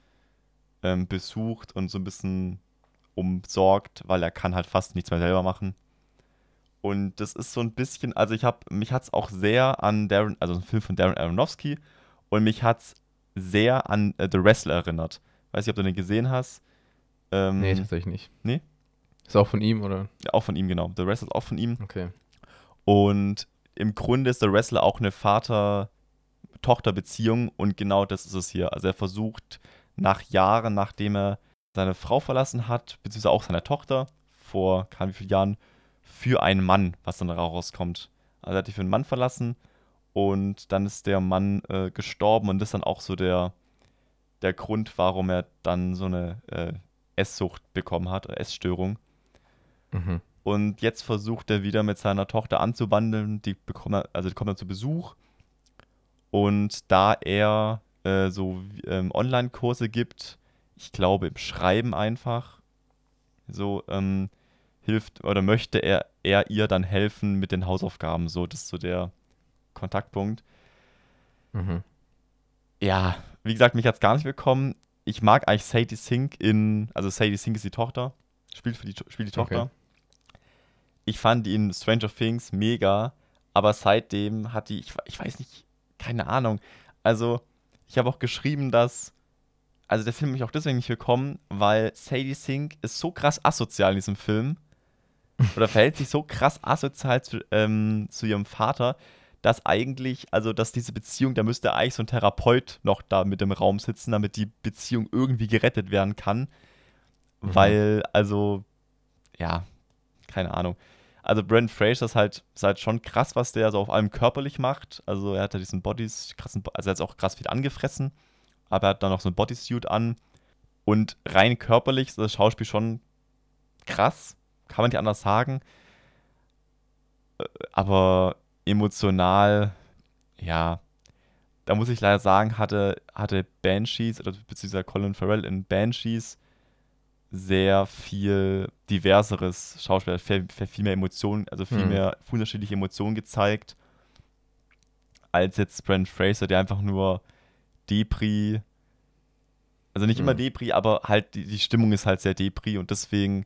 ähm, besucht und so ein bisschen umsorgt, weil er kann halt fast nichts mehr selber machen. Und das ist so ein bisschen, also ich habe, mich hat es auch sehr an Darren, also ein Film von Darren Aronofsky und mich hat es sehr an äh, The Wrestler erinnert. Weiß nicht, ob du den gesehen hast. Ähm, Nee, tatsächlich nicht. Nee? Ist auch von ihm, oder? ja, auch von ihm, genau. The Wrestler ist auch von ihm. Okay. Und im Grunde ist The Wrestler auch eine Vater-Tochter-Beziehung und genau das ist es hier. Also er versucht nach Jahren, nachdem er seine Frau verlassen hat, beziehungsweise auch seine Tochter, vor keine wie vielen Jahren, für einen Mann, was dann rauskommt. Also er hat die für einen Mann verlassen und dann ist der Mann äh, gestorben und das ist dann auch so der, der Grund, warum er dann so eine äh, Esssucht bekommen hat, Essstörung. Mhm. Und jetzt versucht er wieder mit seiner Tochter anzubandeln. Die bekommen, also die kommen dann zu Besuch. Und da er äh, so ähm, Online-Kurse gibt, ich glaube im Schreiben einfach, so ähm, hilft oder möchte er, er ihr dann helfen mit den Hausaufgaben. So, das ist so der Kontaktpunkt. Mhm. Ja, wie gesagt, mich hat es gar nicht bekommen. Ich mag eigentlich Sadie Sink in, also Sadie Sink ist die Tochter, spielt für die, spielt die Okay. Ich fand in Stranger Things mega, aber seitdem hat die, ich, ich weiß nicht, keine Ahnung. Also, ich habe auch geschrieben, dass, also der Film mich auch deswegen nicht bekommen, weil Sadie Sink ist so krass asozial in diesem Film (laughs) oder verhält sich so krass asozial zu, ähm, zu ihrem Vater, dass eigentlich, also dass diese Beziehung, da müsste eigentlich so ein Therapeut noch da mit im Raum sitzen, damit die Beziehung irgendwie gerettet werden kann. Mhm. Weil, also, ja, keine Ahnung. Also Brent Fraser ist halt, ist halt schon krass, was der so auf allem körperlich macht. Also er hat ja diesen Bodies, krassen, also er hat auch krass viel angefressen, aber er hat dann noch so ein Bodysuit an. Und rein körperlich ist das Schauspiel schon krass, kann man nicht anders sagen. Äh, Aber emotional, ja, da muss ich leider sagen, hatte, hatte Banshees, oder beziehungsweise Colin Farrell in Banshees sehr viel diverseres Schauspiel, viel, viel mehr Emotionen, also viel Hm. mehr unterschiedliche Emotionen gezeigt, als jetzt Brent Fraser, der einfach nur Depri, also nicht immer Hm. Depri, aber halt die, die Stimmung ist halt sehr Depri und deswegen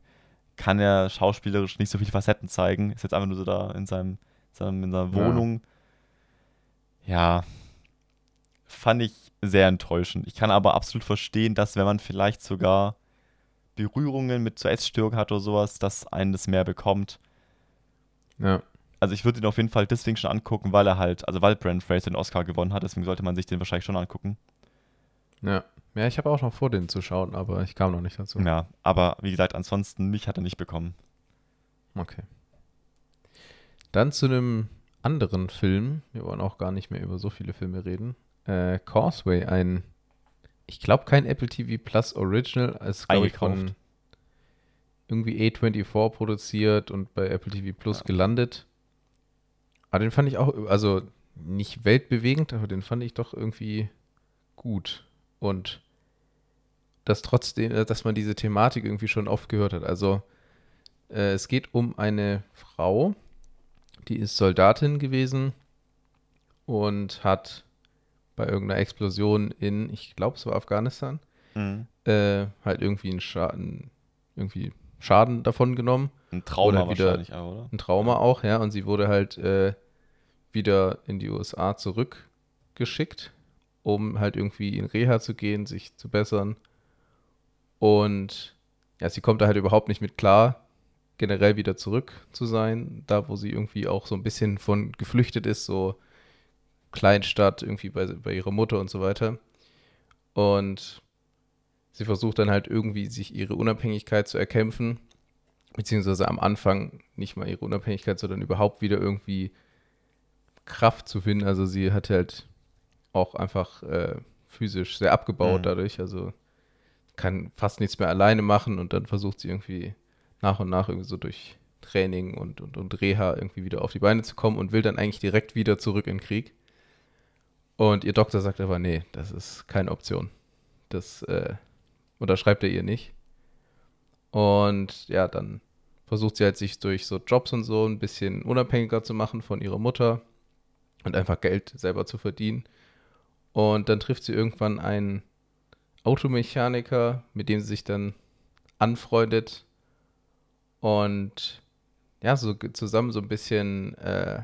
kann er schauspielerisch nicht so viele Facetten zeigen. Ist jetzt einfach nur so da in seinem, seinem in seiner Ja. Wohnung. Ja, fand ich sehr enttäuschend. Ich kann aber absolut verstehen, dass wenn man vielleicht sogar Berührungen mit zur Essstörung hat oder sowas, dass einen das mehr bekommt. Ja. Also ich würde ihn auf jeden Fall deswegen schon angucken, weil er halt, also weil Brandon Fraser den Oscar gewonnen hat, deswegen sollte man sich den wahrscheinlich schon angucken. Ja. Ja, ich habe auch noch vor, den zu schauen, aber ich kam noch nicht dazu. Ja, aber wie gesagt, ansonsten mich hat er nicht bekommen. Okay. Dann zu einem anderen Film. Wir wollen auch gar nicht mehr über so viele Filme reden. Äh, Causeway, ein, ich glaube kein Apple TV Plus Original, ist glaube ich von irgendwie A24 produziert und bei Apple TV Plus Ja. gelandet. Aber den fand ich auch, also nicht weltbewegend, aber den fand ich doch irgendwie gut. Und dass trotzdem, äh, dass man diese Thematik irgendwie schon oft gehört hat. Also äh, es geht um eine Frau, die ist Soldatin gewesen und hat bei irgendeiner Explosion in, ich glaube, es war Afghanistan, Mhm. äh, halt irgendwie einen Schaden, irgendwie Schaden davon genommen. Ein Trauma Oder wieder- wahrscheinlich auch, oder? Ein Trauma auch, ja. Und sie wurde halt äh, wieder in die USA zurückgeschickt, um halt irgendwie in Reha zu gehen, sich zu bessern. Und ja, sie kommt da halt überhaupt nicht mit klar, generell wieder zurück zu sein, da wo sie irgendwie auch so ein bisschen von geflüchtet ist, so Kleinstadt, irgendwie bei, bei ihrer Mutter und so weiter. Und sie versucht dann halt irgendwie sich ihre Unabhängigkeit zu erkämpfen, beziehungsweise am Anfang nicht mal ihre Unabhängigkeit, sondern überhaupt wieder irgendwie Kraft zu finden. Also sie hat halt auch einfach äh, physisch sehr abgebaut Mhm. dadurch, also kann fast nichts mehr alleine machen und dann versucht sie irgendwie nach und nach irgendwie so durch Training und, und, und Reha irgendwie wieder auf die Beine zu kommen und will dann eigentlich direkt wieder zurück in den Krieg. Und ihr Doktor sagt aber, nee, das ist keine Option. Das äh, unterschreibt er ihr nicht. Und ja, dann versucht sie halt sich durch so Jobs und so ein bisschen unabhängiger zu machen von ihrer Mutter und einfach Geld selber zu verdienen. Und dann trifft sie irgendwann einen Automechaniker, mit dem sie sich dann anfreundet und ja, so zusammen so ein bisschen, äh,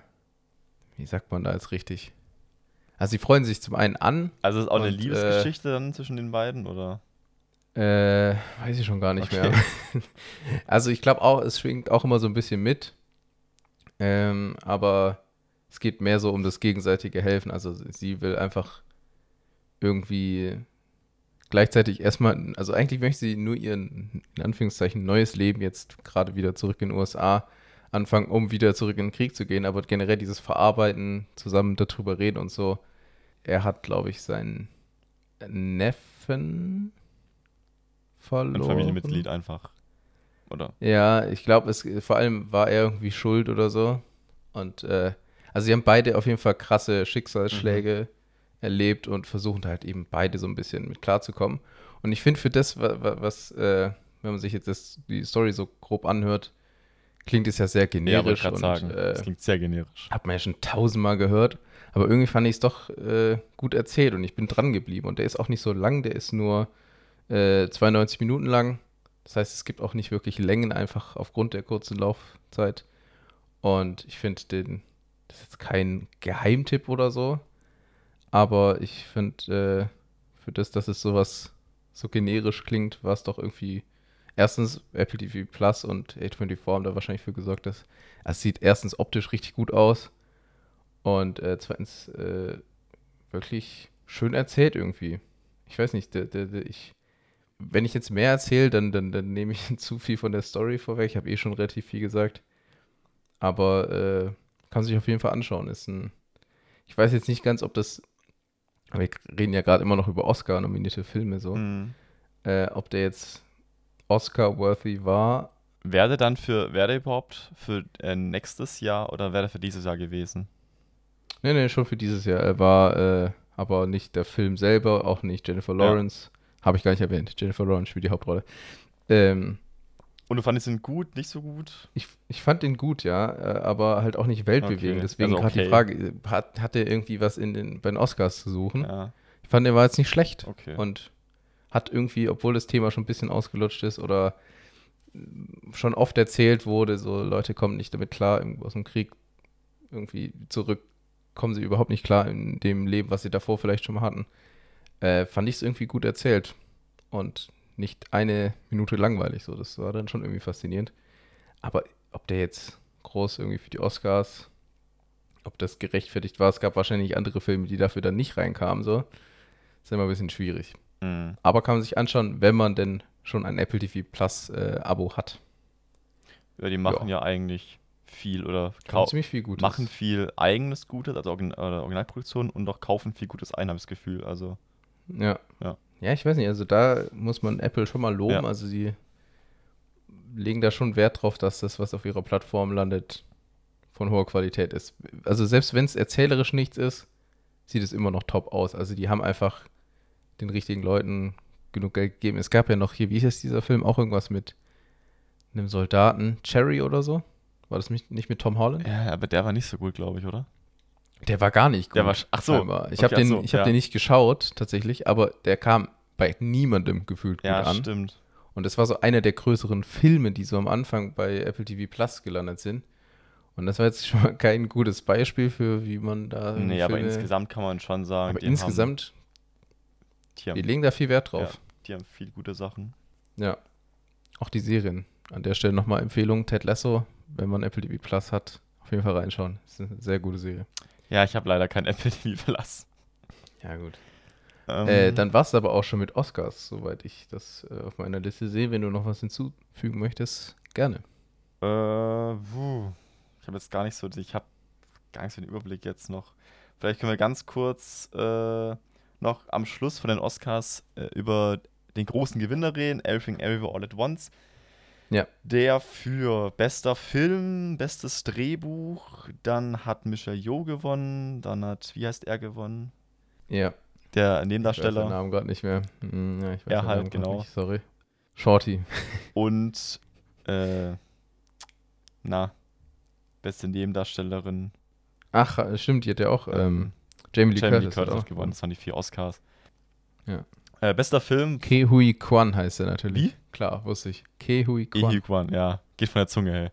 wie sagt man da jetzt richtig? Also sie freuen sich zum einen an, Also ist auch eine Und, äh, Liebesgeschichte dann zwischen den beiden, oder? Äh, weiß ich schon gar nicht Okay. mehr. (laughs) also ich glaube auch, es schwingt auch immer so ein bisschen mit. Ähm, aber es geht mehr so um das gegenseitige Helfen. Also sie will einfach irgendwie gleichzeitig erstmal, also eigentlich möchte sie nur ihren, in Anführungszeichen, neues Leben jetzt gerade wieder zurück in den USA anfangen, um wieder zurück in den Krieg zu gehen. Aber generell dieses Verarbeiten, zusammen darüber reden und so. Er hat, glaube ich, seinen Neffen verloren. Ein Familienmitglied einfach. Oder? Ja, ich glaube, es vor allem war er irgendwie schuld oder so. Und äh, also sie haben beide auf jeden Fall krasse Schicksalsschläge erlebt und versuchen halt eben beide so ein bisschen mit klarzukommen. Und ich finde für das, wa- wa- was, äh, wenn man sich jetzt das, die Story so grob anhört, klingt es ja sehr Ja, generisch gerade und sagen. äh, das klingt sehr generisch. hat man ja schon tausendmal gehört. Aber irgendwie fand ich es doch äh, gut erzählt und ich bin dran geblieben. Und der ist auch nicht so lang, der ist nur äh, 92 Minuten lang. Das heißt, es gibt auch nicht wirklich Längen, einfach aufgrund der kurzen Laufzeit. Und ich finde den, das ist jetzt kein Geheimtipp oder so. Aber ich finde, äh, für das, dass es sowas so generisch klingt, war es doch irgendwie erstens Apple TV Plus und A24 haben da wahrscheinlich für gesorgt, dass es sieht erstens optisch richtig gut aus und äh, zweitens äh, wirklich schön erzählt irgendwie. Ich weiß nicht, der, der, der, ich, wenn ich jetzt mehr erzähle, dann, dann, dann nehme ich (laughs) zu viel von der Story vorweg. Ich habe eh schon relativ viel gesagt. Aber äh, kann sich auf jeden Fall anschauen. Ist ein, ich weiß jetzt nicht ganz, ob das, wir reden ja gerade immer noch über Oscar-nominierte Filme so, Mhm. äh, ob der jetzt Oscar-worthy war. Wäre der dann für, wäre der überhaupt für äh, nächstes Jahr oder wäre der für dieses Jahr gewesen? Nee, nee, schon für dieses Jahr. Er war äh, aber nicht der Film selber, auch nicht Jennifer Lawrence. Habe ich gar nicht erwähnt. Jennifer Lawrence spielt die Hauptrolle. Ähm, Und du fandest ihn gut, nicht so gut? ich, ich fand den gut, ja, äh, aber halt auch nicht weltbewegend. Okay, Deswegen also gerade die okay. Frage, hat, hat er irgendwie was in den, bei den Oscars zu suchen? Ja, Ich fand, er war jetzt nicht schlecht. okay. Und hat irgendwie, obwohl das Thema schon ein bisschen ausgelutscht ist oder schon oft erzählt wurde, so Leute kommen nicht damit klar, aus dem Krieg irgendwie zurück, kommen sie überhaupt nicht klar in dem Leben, was sie davor vielleicht schon mal hatten. Äh, fand ich es irgendwie gut erzählt und nicht eine Minute langweilig. So, das war dann schon irgendwie faszinierend. Aber ob der jetzt groß irgendwie für die Oscars, ob das gerechtfertigt war, es gab wahrscheinlich andere Filme, die dafür dann nicht reinkamen, so. Ist immer ein bisschen schwierig. Mhm. Aber kann man sich anschauen, wenn man denn schon ein Apple TV Plus äh, Abo hat. Ja, die machen ja, eigentlich viel oder ziemlich viel Gutes. machen viel eigenes Gutes, also Origin oder Originalproduktion und auch kaufen viel Gutes ein, habe ich das Gefühl. Also, Ja. Ja. Ja, ich weiß nicht, also da muss man Apple schon mal loben. Ja. Also sie legen da schon Wert drauf, dass das, was auf ihrer Plattform landet, von hoher Qualität ist. Also selbst wenn es erzählerisch nichts ist, sieht es immer noch top aus. Also die haben einfach den richtigen Leuten genug Geld gegeben. Es gab ja noch hier, wie hieß dieser Film, auch irgendwas mit einem Soldaten, Cherry oder so? War das nicht nicht mit Tom Holland? ja, aber der war nicht so gut, glaube ich, oder? Der war gar nicht gut. Der war, ach so. scheinbar. Ich habe den, so, ich hab ja. den nicht geschaut, tatsächlich, aber der kam bei niemandem gefühlt gut Ja, an. stimmt. Und das war so einer der größeren Filme, die so am Anfang bei Apple TV Plus gelandet sind. Und das war jetzt (laughs) schon mal kein gutes Beispiel für, wie man da. Nee, aber Filme- insgesamt kann man schon sagen, aber die haben, die, legen da viel Wert drauf. die haben viel gute Sachen. Ja. Auch die Serien. An der Stelle nochmal Empfehlung: Ted Lasso, wenn man Apple TV Plus hat, auf jeden Fall reinschauen. Ist eine sehr gute Serie. Ja, ich habe leider kein (laughs) Apple TV Plus. Ja, gut. Ähm, Äh, dann war es aber auch schon mit Oscars, soweit ich das äh, auf meiner Liste sehe. Wenn du noch was hinzufügen möchtest, gerne. Äh, puh. Ich habe jetzt gar nicht so, ich habe gar nicht so den Überblick jetzt noch. Vielleicht können wir ganz kurz äh, noch am Schluss von den Oscars äh, über den großen Gewinner reden, Everything Everywhere All at Once. Ja. Der für bester Film, bestes Drehbuch, dann hat Michel Yeoh gewonnen, dann hat, wie heißt er gewonnen? Ja. Der Ich weiß den Nebendarsteller. Namen gerade nicht mehr. Hm, ja, ich weiß den halt, genau. Nicht, sorry. Shorty. (laughs) Und, äh, na, beste Nebendarstellerin. Ach, äh, stimmt, die hat ja auch ähm, Jamie Lee Jamie Curtis, hat Curtis hat gewonnen. Das waren die vier Oscars. Ja. Äh, bester Film, Ke Hui Kwan heißt er natürlich. Wie? Klar, wusste ich. Ke Hui Kwan. Ehi Kwan, ja. Geht von der Zunge, hey.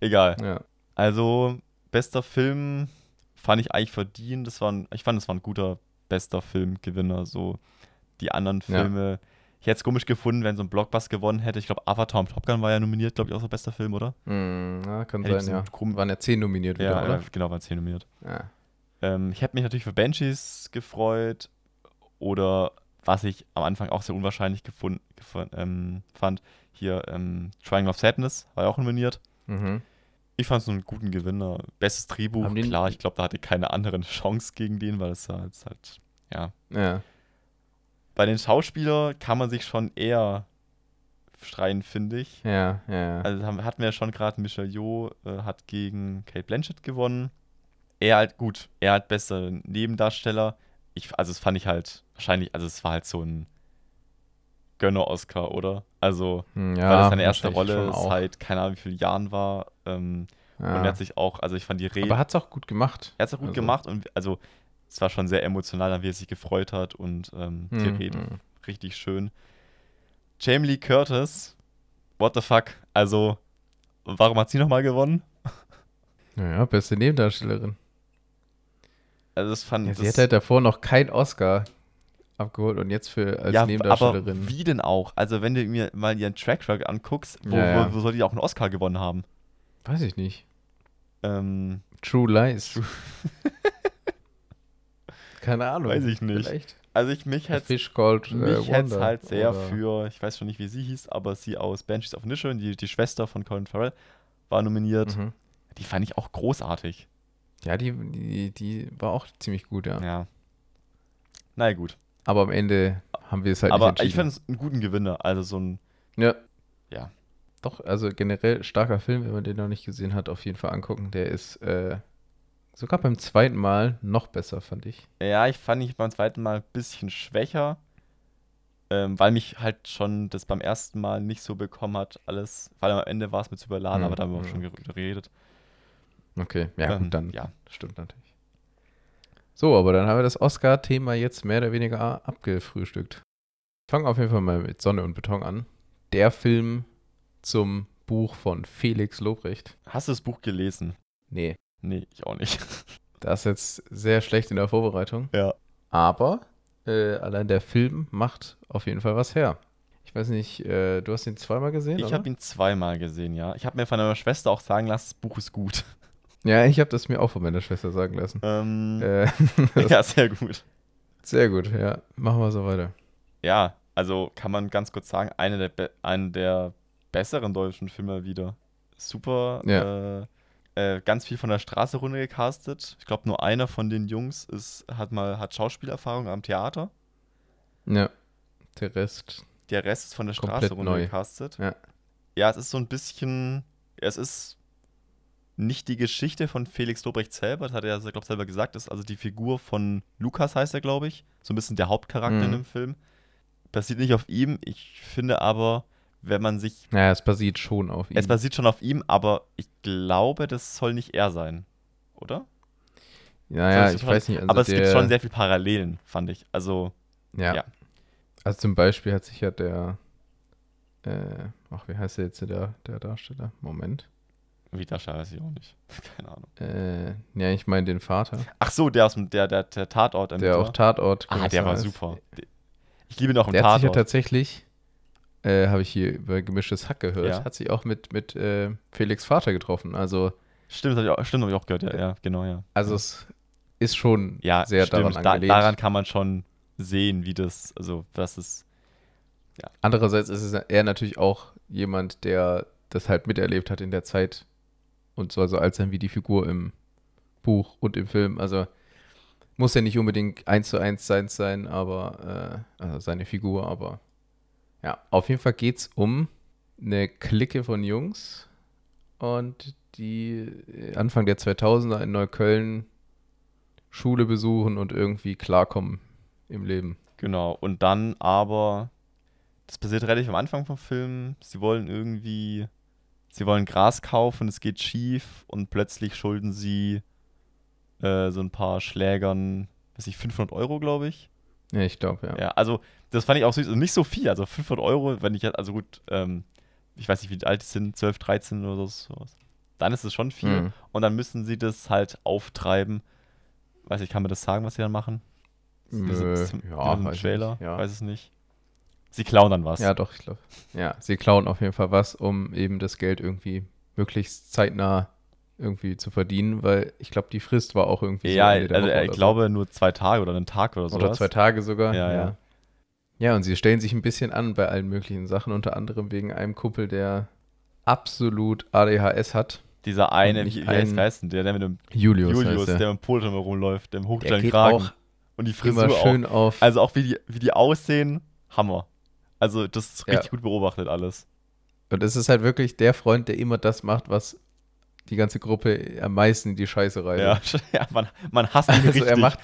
Egal. Ja. Also, bester Film fand ich eigentlich verdient. Das war ein, ich fand, es war ein guter bester Filmgewinner. So, die anderen Ja. Filme. Ich hätte es komisch gefunden, wenn so ein Blockbuster gewonnen hätte. Ich glaube, Avatar und Top Gun war ja nominiert, glaube ich, auch so bester Film, oder? Hm, ja, kann Hätte sein, ja. Waren ja zehn nominiert wieder, Ja, oder? ja, genau, waren 10 nominiert. Ja. Ähm, ich hätte mich natürlich für Banshees gefreut. Oder was ich am Anfang auch sehr unwahrscheinlich gefunden, gefun- ähm, fand, hier ähm, Triangle of Sadness war ja auch nominiert. Mhm. Ich fand es einen guten Gewinner. Bestes Drehbuch, klar, ich glaube, da hatte keine anderen (laughs) Chance gegen den, weil es jetzt halt, ja. Ja. Bei den Schauspielern kann man sich schon eher streiten, finde ich. Ja, ja, ja. Also hatten wir ja schon gerade, Michel Yeoh äh, hat gegen Kate Blanchett gewonnen. Er halt, gut, er hat bester Nebendarsteller. Ich, also das fand ich halt, wahrscheinlich, also es war halt so ein Gönner-Oscar, oder? Also, Hm, weil das seine erste Rolle seit, keine Ahnung, wie vielen Jahren war. Ähm, Ja. Und er hat sich auch, also ich fand die Rede, Aber hat es auch gut gemacht. er hat es auch gut also- gemacht und also es war schon sehr emotional, wie er sich gefreut hat und ähm, die Hm, Rede hm. richtig schön. Jamie Lee Curtis, what the fuck? Also, warum hat sie nochmal gewonnen? Ja, beste Nebendarstellerin. Also, das fand Ja, das, sie hat halt davor noch keinen Oscar abgeholt und jetzt für als ja, aber Nebendarstellerin. wie denn auch? Also, wenn du mir mal ihren Track Record anguckst, wo, Ja. Wo, wo soll die auch einen Oscar gewonnen haben? Weiß ich nicht. Ähm, True Lies. (laughs) Keine Ahnung. Weiß ich nicht. Vielleicht. also, ich mich hätte äh, mich hätte Wanda halt sehr oder- für, ich weiß schon nicht, wie sie hieß, aber sie aus Banshees of Inisherin, die, die Schwester von Colin Farrell, war nominiert. Mhm. Die fand ich auch großartig. Ja, die, die, die war auch ziemlich gut, ja. Ja. Na ja, gut. Aber am Ende haben wir es halt Aber nicht ich finde es einen guten Gewinner. Also so ein, Ja. Ja. Doch, also generell starker Film, wenn man den noch nicht gesehen hat, auf jeden Fall angucken. Der ist äh, sogar beim zweiten Mal noch besser, fand ich. ja, ich fand ich beim zweiten Mal ein bisschen schwächer, ähm, weil mich halt schon das beim ersten Mal nicht so bekommen hat, alles, weil am Ende war es mit zu überladen, Hm, aber da haben wir auch schon ger- geredet. Okay, ja Ähm, gut, dann Ja. stimmt natürlich. So, aber dann haben wir das Oscar-Thema jetzt mehr oder weniger abgefrühstückt. Fangen auf jeden Fall mal mit Sonne und Beton an. Der Film zum Buch von Felix Lobrecht. Hast du das Buch gelesen? Nee, Nee, ich auch nicht. (laughs) das ist jetzt sehr schlecht in der Vorbereitung. ja. Aber äh, allein der Film macht auf jeden Fall was her. Ich weiß nicht, äh, du hast ihn zweimal gesehen? Ich habe ihn zweimal gesehen, ja. Ich habe mir von meiner Schwester auch sagen lassen, das Buch ist gut. Ja, ich habe das mir auch von meiner Schwester sagen lassen. Ähm, Äh, (laughs) ja, sehr gut. sehr gut, ja. Machen wir so weiter. Ja, also kann man ganz kurz sagen, eine der, be eine der besseren deutschen Filme wieder. Super, äh, äh, ganz viel von der Straße runter gecastet. Ich glaube, nur einer von den Jungs ist, hat mal hat Schauspielerfahrung am Theater. Ja. Der Rest. Der Rest ist von der Straße Komplett runter neu. gecastet. Ja. ja, es ist so ein bisschen, es ist nicht die Geschichte von Felix Lobrecht selber, das hat er, glaube ich, selber gesagt, ist also die Figur von Lukas heißt er, glaube ich, so ein bisschen der Hauptcharakter in Mhm. dem Film. Basiert nicht auf ihm, ich finde aber, wenn man sich, Naja, es basiert schon auf ihm. es basiert schon auf ihm, aber ich glaube, das soll nicht er sein, oder? Naja, ich weiß nicht. Also aber es gibt schon sehr viele Parallelen, fand ich. Also, ja. ja. Also zum Beispiel hat sich ja der, äh, ach, wie heißt der jetzt der, der Darsteller? Moment. Darsteller weiß ich auch nicht. (laughs) Keine Ahnung. Äh, ja, ich meine den Vater. Ach so, der aus dem, der, der, der Tatort. Der auch Tatort. Ah, der war super. Ich liebe ihn auch im Der hat sich ja Tatort. tatsächlich, äh, habe ich hier über gemischtes Hack gehört, Ja. hat sich auch mit, mit äh, Felix Vater getroffen. Also, Stimmt, habe ich, auch- stimmt, hab ich auch gehört. Ja, ja genau, ja. also es ist schon ja, sehr stimmt. daran Da, angelehnt. daran kann man schon sehen, wie das, also das ist, Andererseits ist es er natürlich auch jemand, der das halt miterlebt hat in der Zeit und soll so alt sein wie die Figur im Buch und im Film. Also muss ja nicht unbedingt eins zu eins sein sein, aber äh, also seine Figur, aber ja, auf jeden Fall geht es um eine Clique von Jungs und die äh, Anfang der 2000er in Neukölln Schule besuchen und irgendwie klarkommen im Leben. genau. Und dann aber, das passiert relativ am Anfang vom Film, sie wollen irgendwie, sie wollen Gras kaufen, es geht schief und plötzlich schulden sie äh, so ein paar Schlägern, weiß ich, 500 Euro, glaube ich. Ja, ich glaube, ja. Ja, also das fand ich auch süß. Also nicht so viel, also 500 Euro, wenn ich jetzt, also gut, ähm, ich weiß nicht, wie alt die sind, 12, 13 oder so, sowas. Dann ist es schon viel. Mhm. Und dann müssen sie das halt auftreiben. Weiß ich, kann man das sagen, was sie dann machen? Ja, weiß ich Trailer, ja. weiß es nicht. Sie klauen dann was. Ja, doch, ich glaube. Ja, sie klauen auf jeden Fall was, um eben das Geld irgendwie möglichst zeitnah irgendwie zu verdienen, weil ich glaube, die Frist war auch irgendwie ja Ende der also Woche ich oder so. glaube nur zwei Tage oder einen Tag oder so. Oder zwei Tage sogar. Ja, Ja, ja. ja. Und sie stellen sich ein bisschen an bei allen möglichen Sachen, unter anderem wegen einem Kumpel, der absolut ADHS hat. Dieser eine, wie, ein- heißt denn der, der mit dem Julius, Julius, er. der mit dem Polo immer rumläuft, im hochgestellten geht Kragen. auch Und die Frisur immer auch. schön auf. Also auch wie die, wie die aussehen, Hammer. Also das ist Ja. richtig gut beobachtet alles. und es ist halt wirklich der Freund, der immer das macht, was die ganze Gruppe am meisten in die Scheiße reißt. Ja, (laughs) ja man, man hasst ihn (laughs) Also richtig. er macht,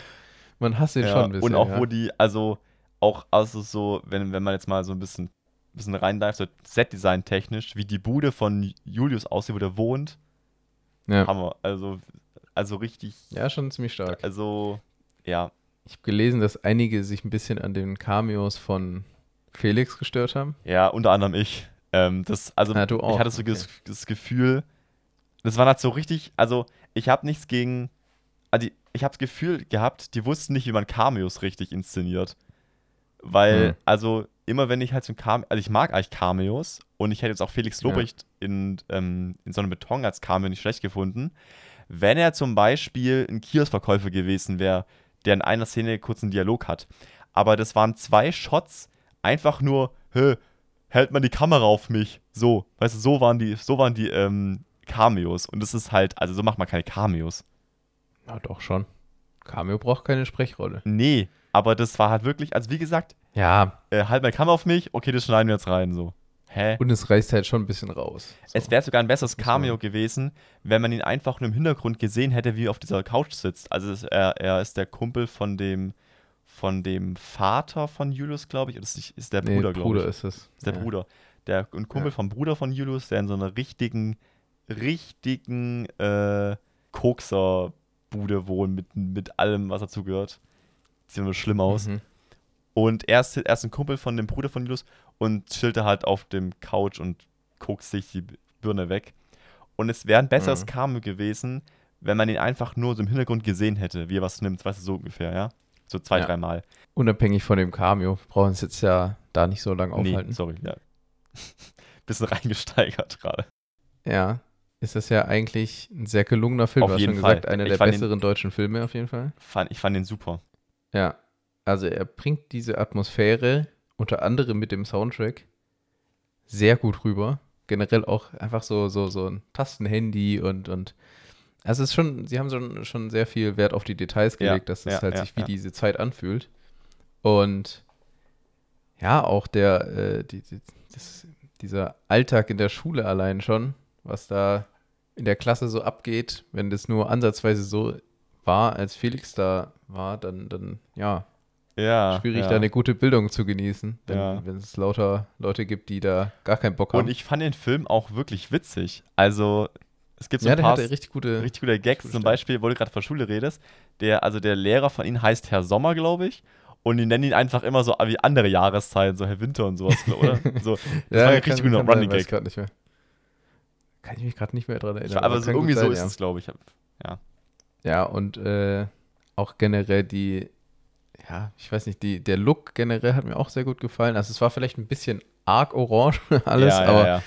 man hasst ihn ja, schon ein bisschen. Und auch ja. wo die, also auch also so, wenn, wenn man jetzt mal so ein bisschen, bisschen reindeift, so Set-Design technisch, wie die Bude von Julius aussieht, wo der wohnt, ja. Hammer. Also, also richtig, ja, schon ziemlich stark. also ja, Ich habe gelesen, dass einige sich ein bisschen an den Cameos von Felix gestört haben. ja, unter anderem ich. Ähm, das, also Ja, du auch, ich hatte so okay. das, das Gefühl, das war halt so richtig, also ich habe nichts gegen, also ich habe das Gefühl gehabt, die wussten nicht, wie man Cameos richtig inszeniert. Weil, Hm. also immer wenn ich halt so ein Cameo, also ich mag eigentlich Cameos und ich hätte jetzt auch Felix Ja. Lobrecht in, ähm, in so einem Beton als Cameo nicht schlecht gefunden, wenn er zum Beispiel ein Kioskverkäufer gewesen wäre, der in einer Szene kurz einen Dialog hat. Aber das waren zwei Shots, einfach nur, hä, hält man die Kamera auf mich. So, weißt du, so waren die, so waren die ähm, Cameos. Und das ist halt, also so macht man keine Cameos. Ja, doch schon. Cameo braucht keine Sprechrolle. Nee, aber das war halt wirklich, also wie gesagt, Ja, äh, halt meine Kamera auf mich, okay, das schneiden wir jetzt rein, so. Hä? und es reißt halt schon ein bisschen raus. So. Es wäre sogar ein besseres Cameo gewesen, wenn man ihn einfach nur im Hintergrund gesehen hätte, wie er auf dieser Couch sitzt. Also er, er ist der Kumpel von dem, von dem Vater von Julius, glaube ich. Oder ist, nicht- ist der nee, Bruder, glaube Bruder ich. ist es. Ist der ja. Bruder. Der ein Kumpel Ja. vom Bruder von Julius, der in so einer richtigen, richtigen äh, Kokser-Bude wohnt, mit, mit allem, was dazugehört. Sieht immer schlimm aus. Mhm. Und er ist, er ist ein Kumpel von dem Bruder von Julius und chillt da halt auf dem Couch und guckt sich die Birne weg. Und es wäre ein besseres Mhm. Cameo gewesen, wenn man ihn einfach nur so im Hintergrund gesehen hätte, wie er was nimmt, weißt du, so ungefähr, ja? So zwei, Ja. dreimal. Unabhängig von dem Cameo. Brauchen uns jetzt ja da nicht so lange aufhalten. Nee, sorry, ja. (laughs) Bisschen reingesteigert gerade. Ja. Ist das ja eigentlich ein sehr gelungener Film. Auf Du hast jeden schon Fall. gesagt, einer der ihn- besseren deutschen Filme auf jeden Fall. Fand, ich fand den super. Ja. Also er bringt diese Atmosphäre, unter anderem mit dem Soundtrack, sehr gut rüber. Generell auch einfach so, so, so ein Tastenhandy und, und also es ist schon, sie haben schon, schon sehr viel Wert auf die Details Ja, gelegt, dass es ja, halt ja, sich wie ja. diese Zeit anfühlt. Und ja, auch der, äh, die, die, das, dieser Alltag in der Schule allein schon, was da in der Klasse so abgeht, wenn das nur ansatzweise so war, als Felix da war, dann, dann ja, Ja. schwierig, ja. da eine gute Bildung zu genießen, wenn, Ja. wenn es lauter Leute gibt, die da gar keinen Bock haben. Und ich fand den Film auch wirklich witzig. Also, es gibt so ja, ein paar richtig gute. richtig gute Gags. Zum. Beispiel, wo du gerade von Schule redest, der, also der Lehrer von ihnen heißt Herr Sommer, glaube ich. Und die nennen ihn einfach immer so wie andere Jahreszeiten, so Herr Winter und sowas, oder? (laughs) So, das war ein richtig guter Running Gag. Kann ich mich gerade nicht mehr dran erinnern. Aber so irgendwie so sein, ist ja. es, glaube ich. Ja, und äh, auch generell die, ja, ich weiß nicht, die, der Look generell hat mir auch sehr gut gefallen. Also es war vielleicht ein bisschen arg orange (laughs) alles, ja, aber ja,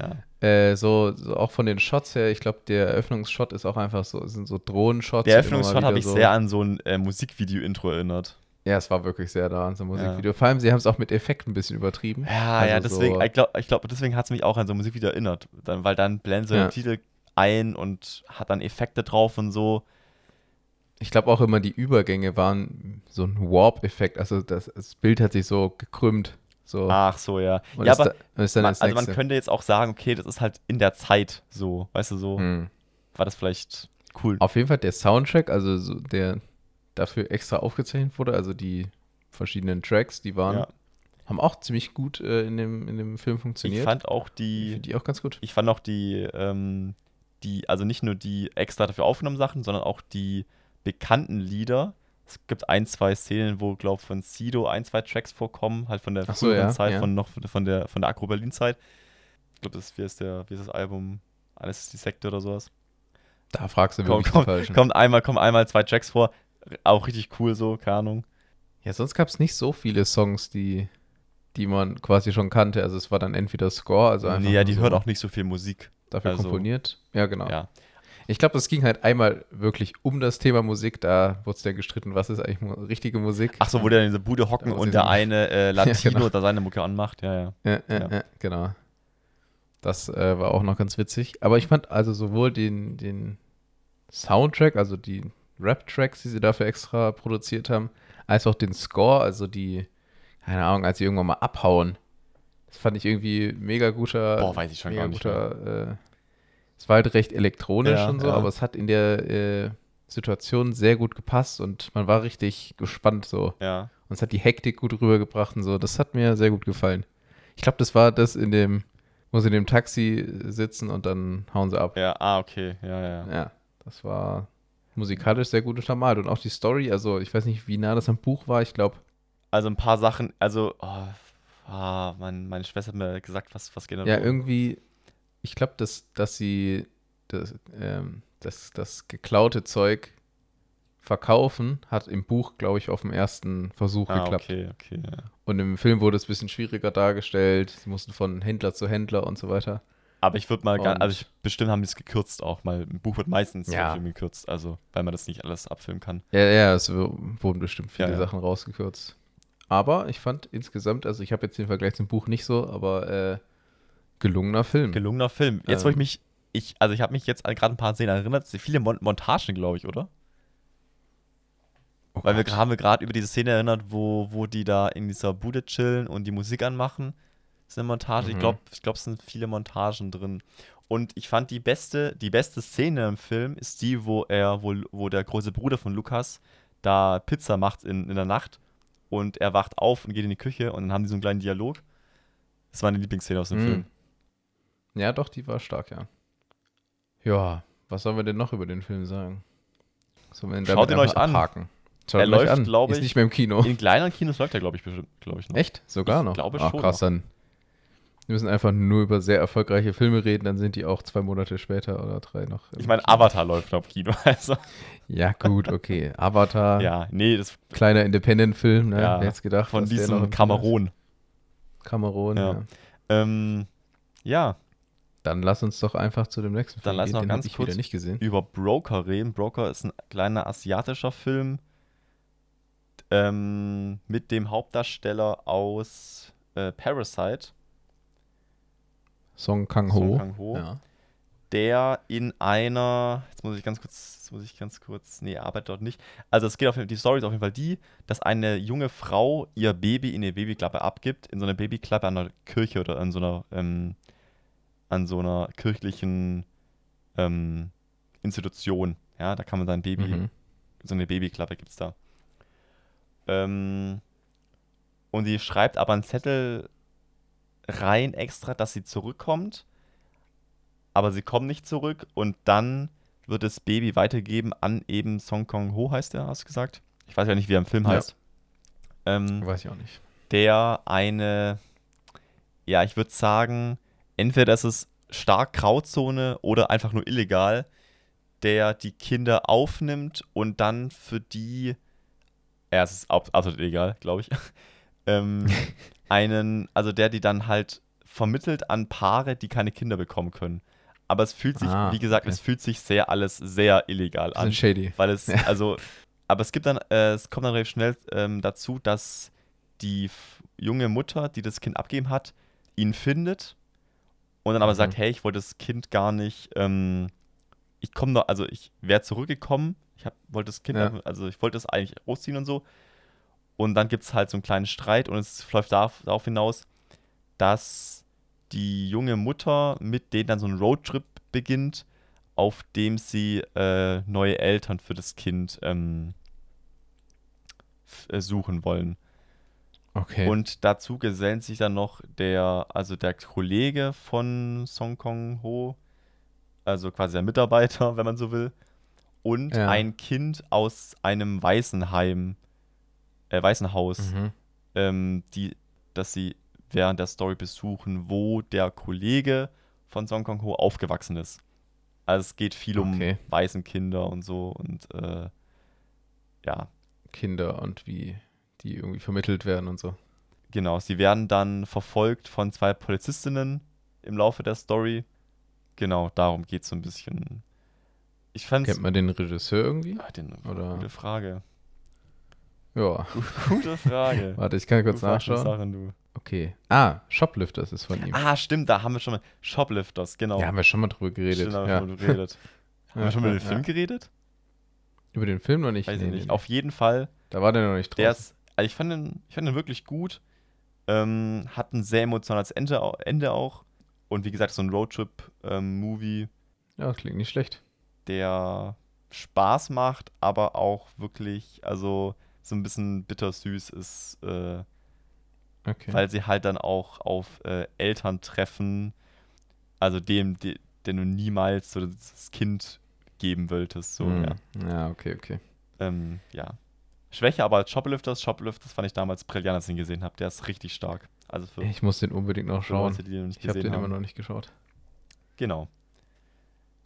ja. Ja. Äh, so, so auch von den Shots her, ich glaube, der Eröffnungsshot ist auch einfach so, sind so Drohnenshots. Der Eröffnungsshot habe ich so, sehr an so ein äh, Musikvideo-Intro erinnert. Ja, es war wirklich sehr da an so ein Musikvideo. Vor allem, sie haben es auch mit Effekten ein bisschen übertrieben. Ja, Also ja, deswegen, so- ich glaube, ich glaub, deswegen hat es mich auch an so ein Musikvideo erinnert. Dann, weil dann blenden sie Ja. den Titel ein und hat dann Effekte drauf und so. Ich glaube auch immer, die Übergänge waren so ein Warp-Effekt. Also das, das Bild hat sich so gekrümmt. So. Ach so, ja. und ja, aber da, man, also man könnte jetzt auch sagen, okay, das ist halt in der Zeit so. Weißt du, so Hm. war das vielleicht cool. Auf jeden Fall der Soundtrack, also so der dafür extra aufgezeichnet wurde, also die verschiedenen Tracks, die waren, Ja. haben auch ziemlich gut äh, in, dem, in dem Film Ich funktioniert. fand auch Ich die, die auch ganz gut. ich fand auch die, ähm, die, also nicht nur die extra dafür aufgenommenen Sachen, sondern auch die bekannten Lieder. Es gibt ein, zwei Szenen, wo, glaube ich, von Sido ein, zwei Tracks vorkommen, halt von der Ach so, früheren ja, Zeit, ja. von noch von der von der Agro Berlin Zeit. Ich glaube, das ist, wie ist der, wie ist das Album? Alles ist die Sekte oder sowas. Da fragst du Komm, wirklich komm, Falschen. Kommt einmal, kommen einmal zwei Tracks vor. Auch richtig cool so, keine Ahnung. Ja, sonst gab es nicht so viele Songs, die, die man quasi schon kannte. Also es war dann entweder Score, also einfach nee, ja, die so hört auch nicht so viel Musik. dafür also- komponiert. Ja, genau. Ja. Ich glaube, es ging halt einmal wirklich um das Thema Musik. Da wurde es dann gestritten, was ist eigentlich mu richtige Musik. Ach so, wo der in dieser Bude hocken und der eine äh, (laughs) Latino genau. da seine Mucke anmacht. Ja, ja. Ja, ja, Ja. ja. genau. Das äh, war auch noch ganz witzig. Aber ich fand also sowohl den, den Soundtrack, also die Rap-Tracks, die sie dafür extra produziert haben, als auch den Score, also die, keine Ahnung, als sie irgendwann mal abhauen. Das fand ich irgendwie mega guter. Boah, weiß ich schon mega gar nicht. guter. Äh, es war halt recht elektronisch Ja, und so, ja. aber es hat in der äh, Situation sehr gut gepasst und man war richtig gespannt so. Ja. Und es hat die Hektik gut rübergebracht und so. Das hat mir sehr gut gefallen. Ich glaube, das war das in dem, wo sie in dem Taxi sitzen und dann hauen sie ab. Ja, ah, okay. Ja, ja. Ja, das war musikalisch sehr gut untermalt. Und auch die Story, also ich weiß nicht, wie nah das am Buch war. Ich glaube, Also ein paar Sachen, also, oh, ah, mein, meine Schwester hat mir gesagt, was, was genau. ja, irgendwie, ich glaube, dass, dass sie das, ähm, das, das geklaute Zeug verkaufen, hat im Buch, glaube ich, auf dem ersten Versuch ah, geklappt. okay, okay. Ja. Und im Film wurde es ein bisschen schwieriger dargestellt. Sie mussten von Händler zu Händler und so weiter. Aber ich würde mal, gar, also ich, bestimmt haben die es gekürzt auch, weil ein Buch wird meistens Ja. Film gekürzt, also weil man das nicht alles abfilmen kann. Ja, ja, es wurden bestimmt viele Ja, ja. Sachen rausgekürzt. Aber ich fand insgesamt, also ich habe jetzt den Vergleich zum Buch nicht so, aber äh, gelungener Film. Gelungener Film. Jetzt, wo ich Ähm. mich, ich, also ich habe mich jetzt an gerade ein paar Szenen erinnert, viele Mon Montagen, glaube ich, oder? Oh Weil wir haben wir gerade über diese Szene erinnert, wo, wo die da in dieser Bude chillen und die Musik anmachen. Das ist eine Montage. Ich Mhm. glaube, ich glaub, es sind viele Montagen drin. Und ich fand die beste, die beste Szene im Film ist die, wo er, wo, wo der große Bruder von Lukas da Pizza macht in, in der Nacht und er wacht auf und geht in die Küche und dann haben die so einen kleinen Dialog. Das war meine Lieblingsszene aus dem Mhm. Film. Ja, doch, die war stark, ja. Ja, was sollen wir denn noch über den Film sagen? Schaut ihn euch einfach an. abhaken? Schaut Er läuft, an. glaub Ist ich, nicht mehr im Kino. In kleineren Kinos läuft er, glaube ich, bestimmt, glaube ich noch. Echt? Sogar Ich noch? glaube Ach, schon krass, dann. Wir müssen einfach nur über sehr erfolgreiche Filme reden, dann sind die auch zwei Monate später oder drei noch. Ich meine. Avatar läuft noch im Kino. (laughs) Also, Ja, gut, okay. Avatar, (laughs) ja, nee, das kleiner Independent-Film, ne? Ja, Wer hätte gedacht? von noch diesem? Kamerun. Kamerun, Ja. ja. Ähm, ja, Dann lass uns doch einfach zu dem nächsten Dann Film lass gehen. noch Den ganz ich kurz wieder nicht gesehen. über Broker reden. Broker ist ein kleiner asiatischer Film ähm, mit dem Hauptdarsteller aus äh, Parasite, Song Kang-ho. Song Kang-ho. Ja. der in einer, jetzt muss ich ganz kurz, jetzt muss ich ganz kurz, nee, arbeitet dort nicht. Also es geht auf jeden die Story ist auf jeden Fall die, dass eine junge Frau ihr Baby in eine Babyklappe abgibt, in so einer Babyklappe an einer Kirche oder an so einer, ähm, an so einer kirchlichen ähm, Institution. Ja, da kann man sein Baby, Mhm. so eine Babyklappe gibt es da. Ähm, und sie schreibt aber einen Zettel rein extra, dass sie zurückkommt. aber sie kommen nicht zurück und dann wird das Baby weitergegeben an eben Song Kong Ho, heißt er, hast du gesagt? Ich weiß ja nicht, wie er im Film Ja. heißt. Ähm, Weiß ich auch nicht. der eine, ja, ich würde sagen, entweder ist stark Grauzone oder einfach nur illegal, der die Kinder aufnimmt und dann für die, ja, es ist ab- absolut illegal, glaube ich, (laughs) ähm, (laughs) einen, also der die dann halt vermittelt an Paare, die keine Kinder bekommen können. Aber es fühlt sich, Ah, wie gesagt, okay. es fühlt sich sehr alles sehr illegal an. Shady. Weil es, (laughs) Ja. also, aber es gibt dann, äh, es kommt dann relativ schnell ähm, dazu, dass die junge Mutter, die das Kind abgeben hat, ihn findet und dann aber Mhm. sagt, hey, ich wollte das Kind gar nicht, ähm, ich komme noch, also ich wäre zurückgekommen, ich hab, wollte das Kind, Ja. also ich wollte es eigentlich großziehen und so. Und dann gibt es halt so einen kleinen Streit und es läuft darauf, darauf hinaus, dass die junge Mutter mit denen dann so einen Roadtrip beginnt, auf dem sie äh, neue Eltern für das Kind ähm, äh, suchen wollen. Okay. Und dazu gesellt sich dann noch der, also der Kollege von Song Kong Ho, also quasi der Mitarbeiter, (laughs) wenn man so will, und Ja. ein Kind aus einem Waisenheim, äh, Waisenhaus, mhm. ähm, die, dass sie während der Story besuchen, wo der Kollege von Song Kong Ho aufgewachsen ist. Also es geht viel um Okay. Waisenkinder und so und äh, ja, Kinder und wie die irgendwie vermittelt werden und so. Genau, sie werden dann verfolgt von zwei Polizistinnen im Laufe der Story. Genau, darum geht es so ein bisschen. Ich fand Kennt man den Regisseur irgendwie? Ah, den, Oder- Gute Frage. Ja. Gute Frage. (laughs) Warte, ich kann kurz schon nachschauen. Sachen. Okay. Ah, Shoplifters ist von ihm. Ah, stimmt, da haben wir schon mal. Shoplifters, genau. Ja, haben wir schon mal drüber geredet. Stimmt, haben wir ja. schon mal drüber geredet. (laughs) Haben wir schon mal über den Film geredet? Über den Film noch nicht. Weiß Nee, ich nicht. nee. Auf jeden Fall, Da war der noch nicht der draußen. ist, also ich fand den, ich fand den wirklich gut. Ähm, hat ein sehr emotionales Ende, Ende auch. Und wie gesagt, so ein Roadtrip-Movie. Ja, klingt nicht schlecht. der Spaß macht, aber auch wirklich, also so ein bisschen bittersüß ist, äh, Okay. weil sie halt dann auch auf äh, Eltern treffen, also dem, de, den du niemals so das Kind geben wolltest. So, Hm. ja. ja, okay, okay. Ähm, ja. Schwäche aber als Shoplifters. Shoplifters fand ich damals brillant, als ich ihn gesehen habe. Der ist richtig stark. Also für, Ich muss den unbedingt noch schauen. Leute, den Ich habe den haben. immer noch nicht geschaut. Genau.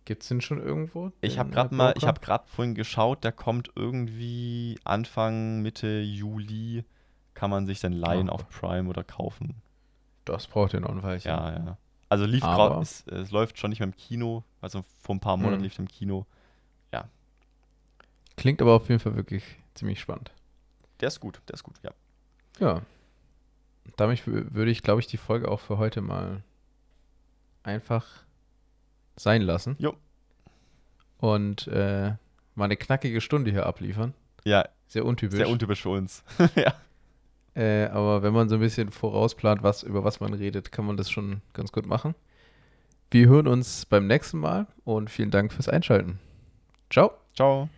Gibt es den schon irgendwo? Ich den, habe äh, gerade mal, ich habe gerade vorhin geschaut, der kommt irgendwie Anfang Mitte Juli, kann man sich dann leihen Oh. auf Prime oder kaufen. Das braucht ja noch ein Weilchen. Ja, ja. Also lief gerade, es, es läuft schon nicht mehr im Kino, also vor ein paar Monaten Mhm. lief er im Kino. Klingt aber auf jeden Fall wirklich ziemlich spannend. Der ist gut, der ist gut, ja. Ja. Damit wü- würde ich, glaube ich, die Folge auch für heute mal einfach sein lassen. Jo. Und äh, mal eine knackige Stunde hier abliefern. Ja, Sehr untypisch. sehr untypisch für uns. (laughs) ja. äh, aber wenn man so ein bisschen vorausplant, was, über was man redet, kann man das schon ganz gut machen. Wir hören uns beim nächsten Mal und vielen Dank fürs Einschalten. Ciao. Ciao.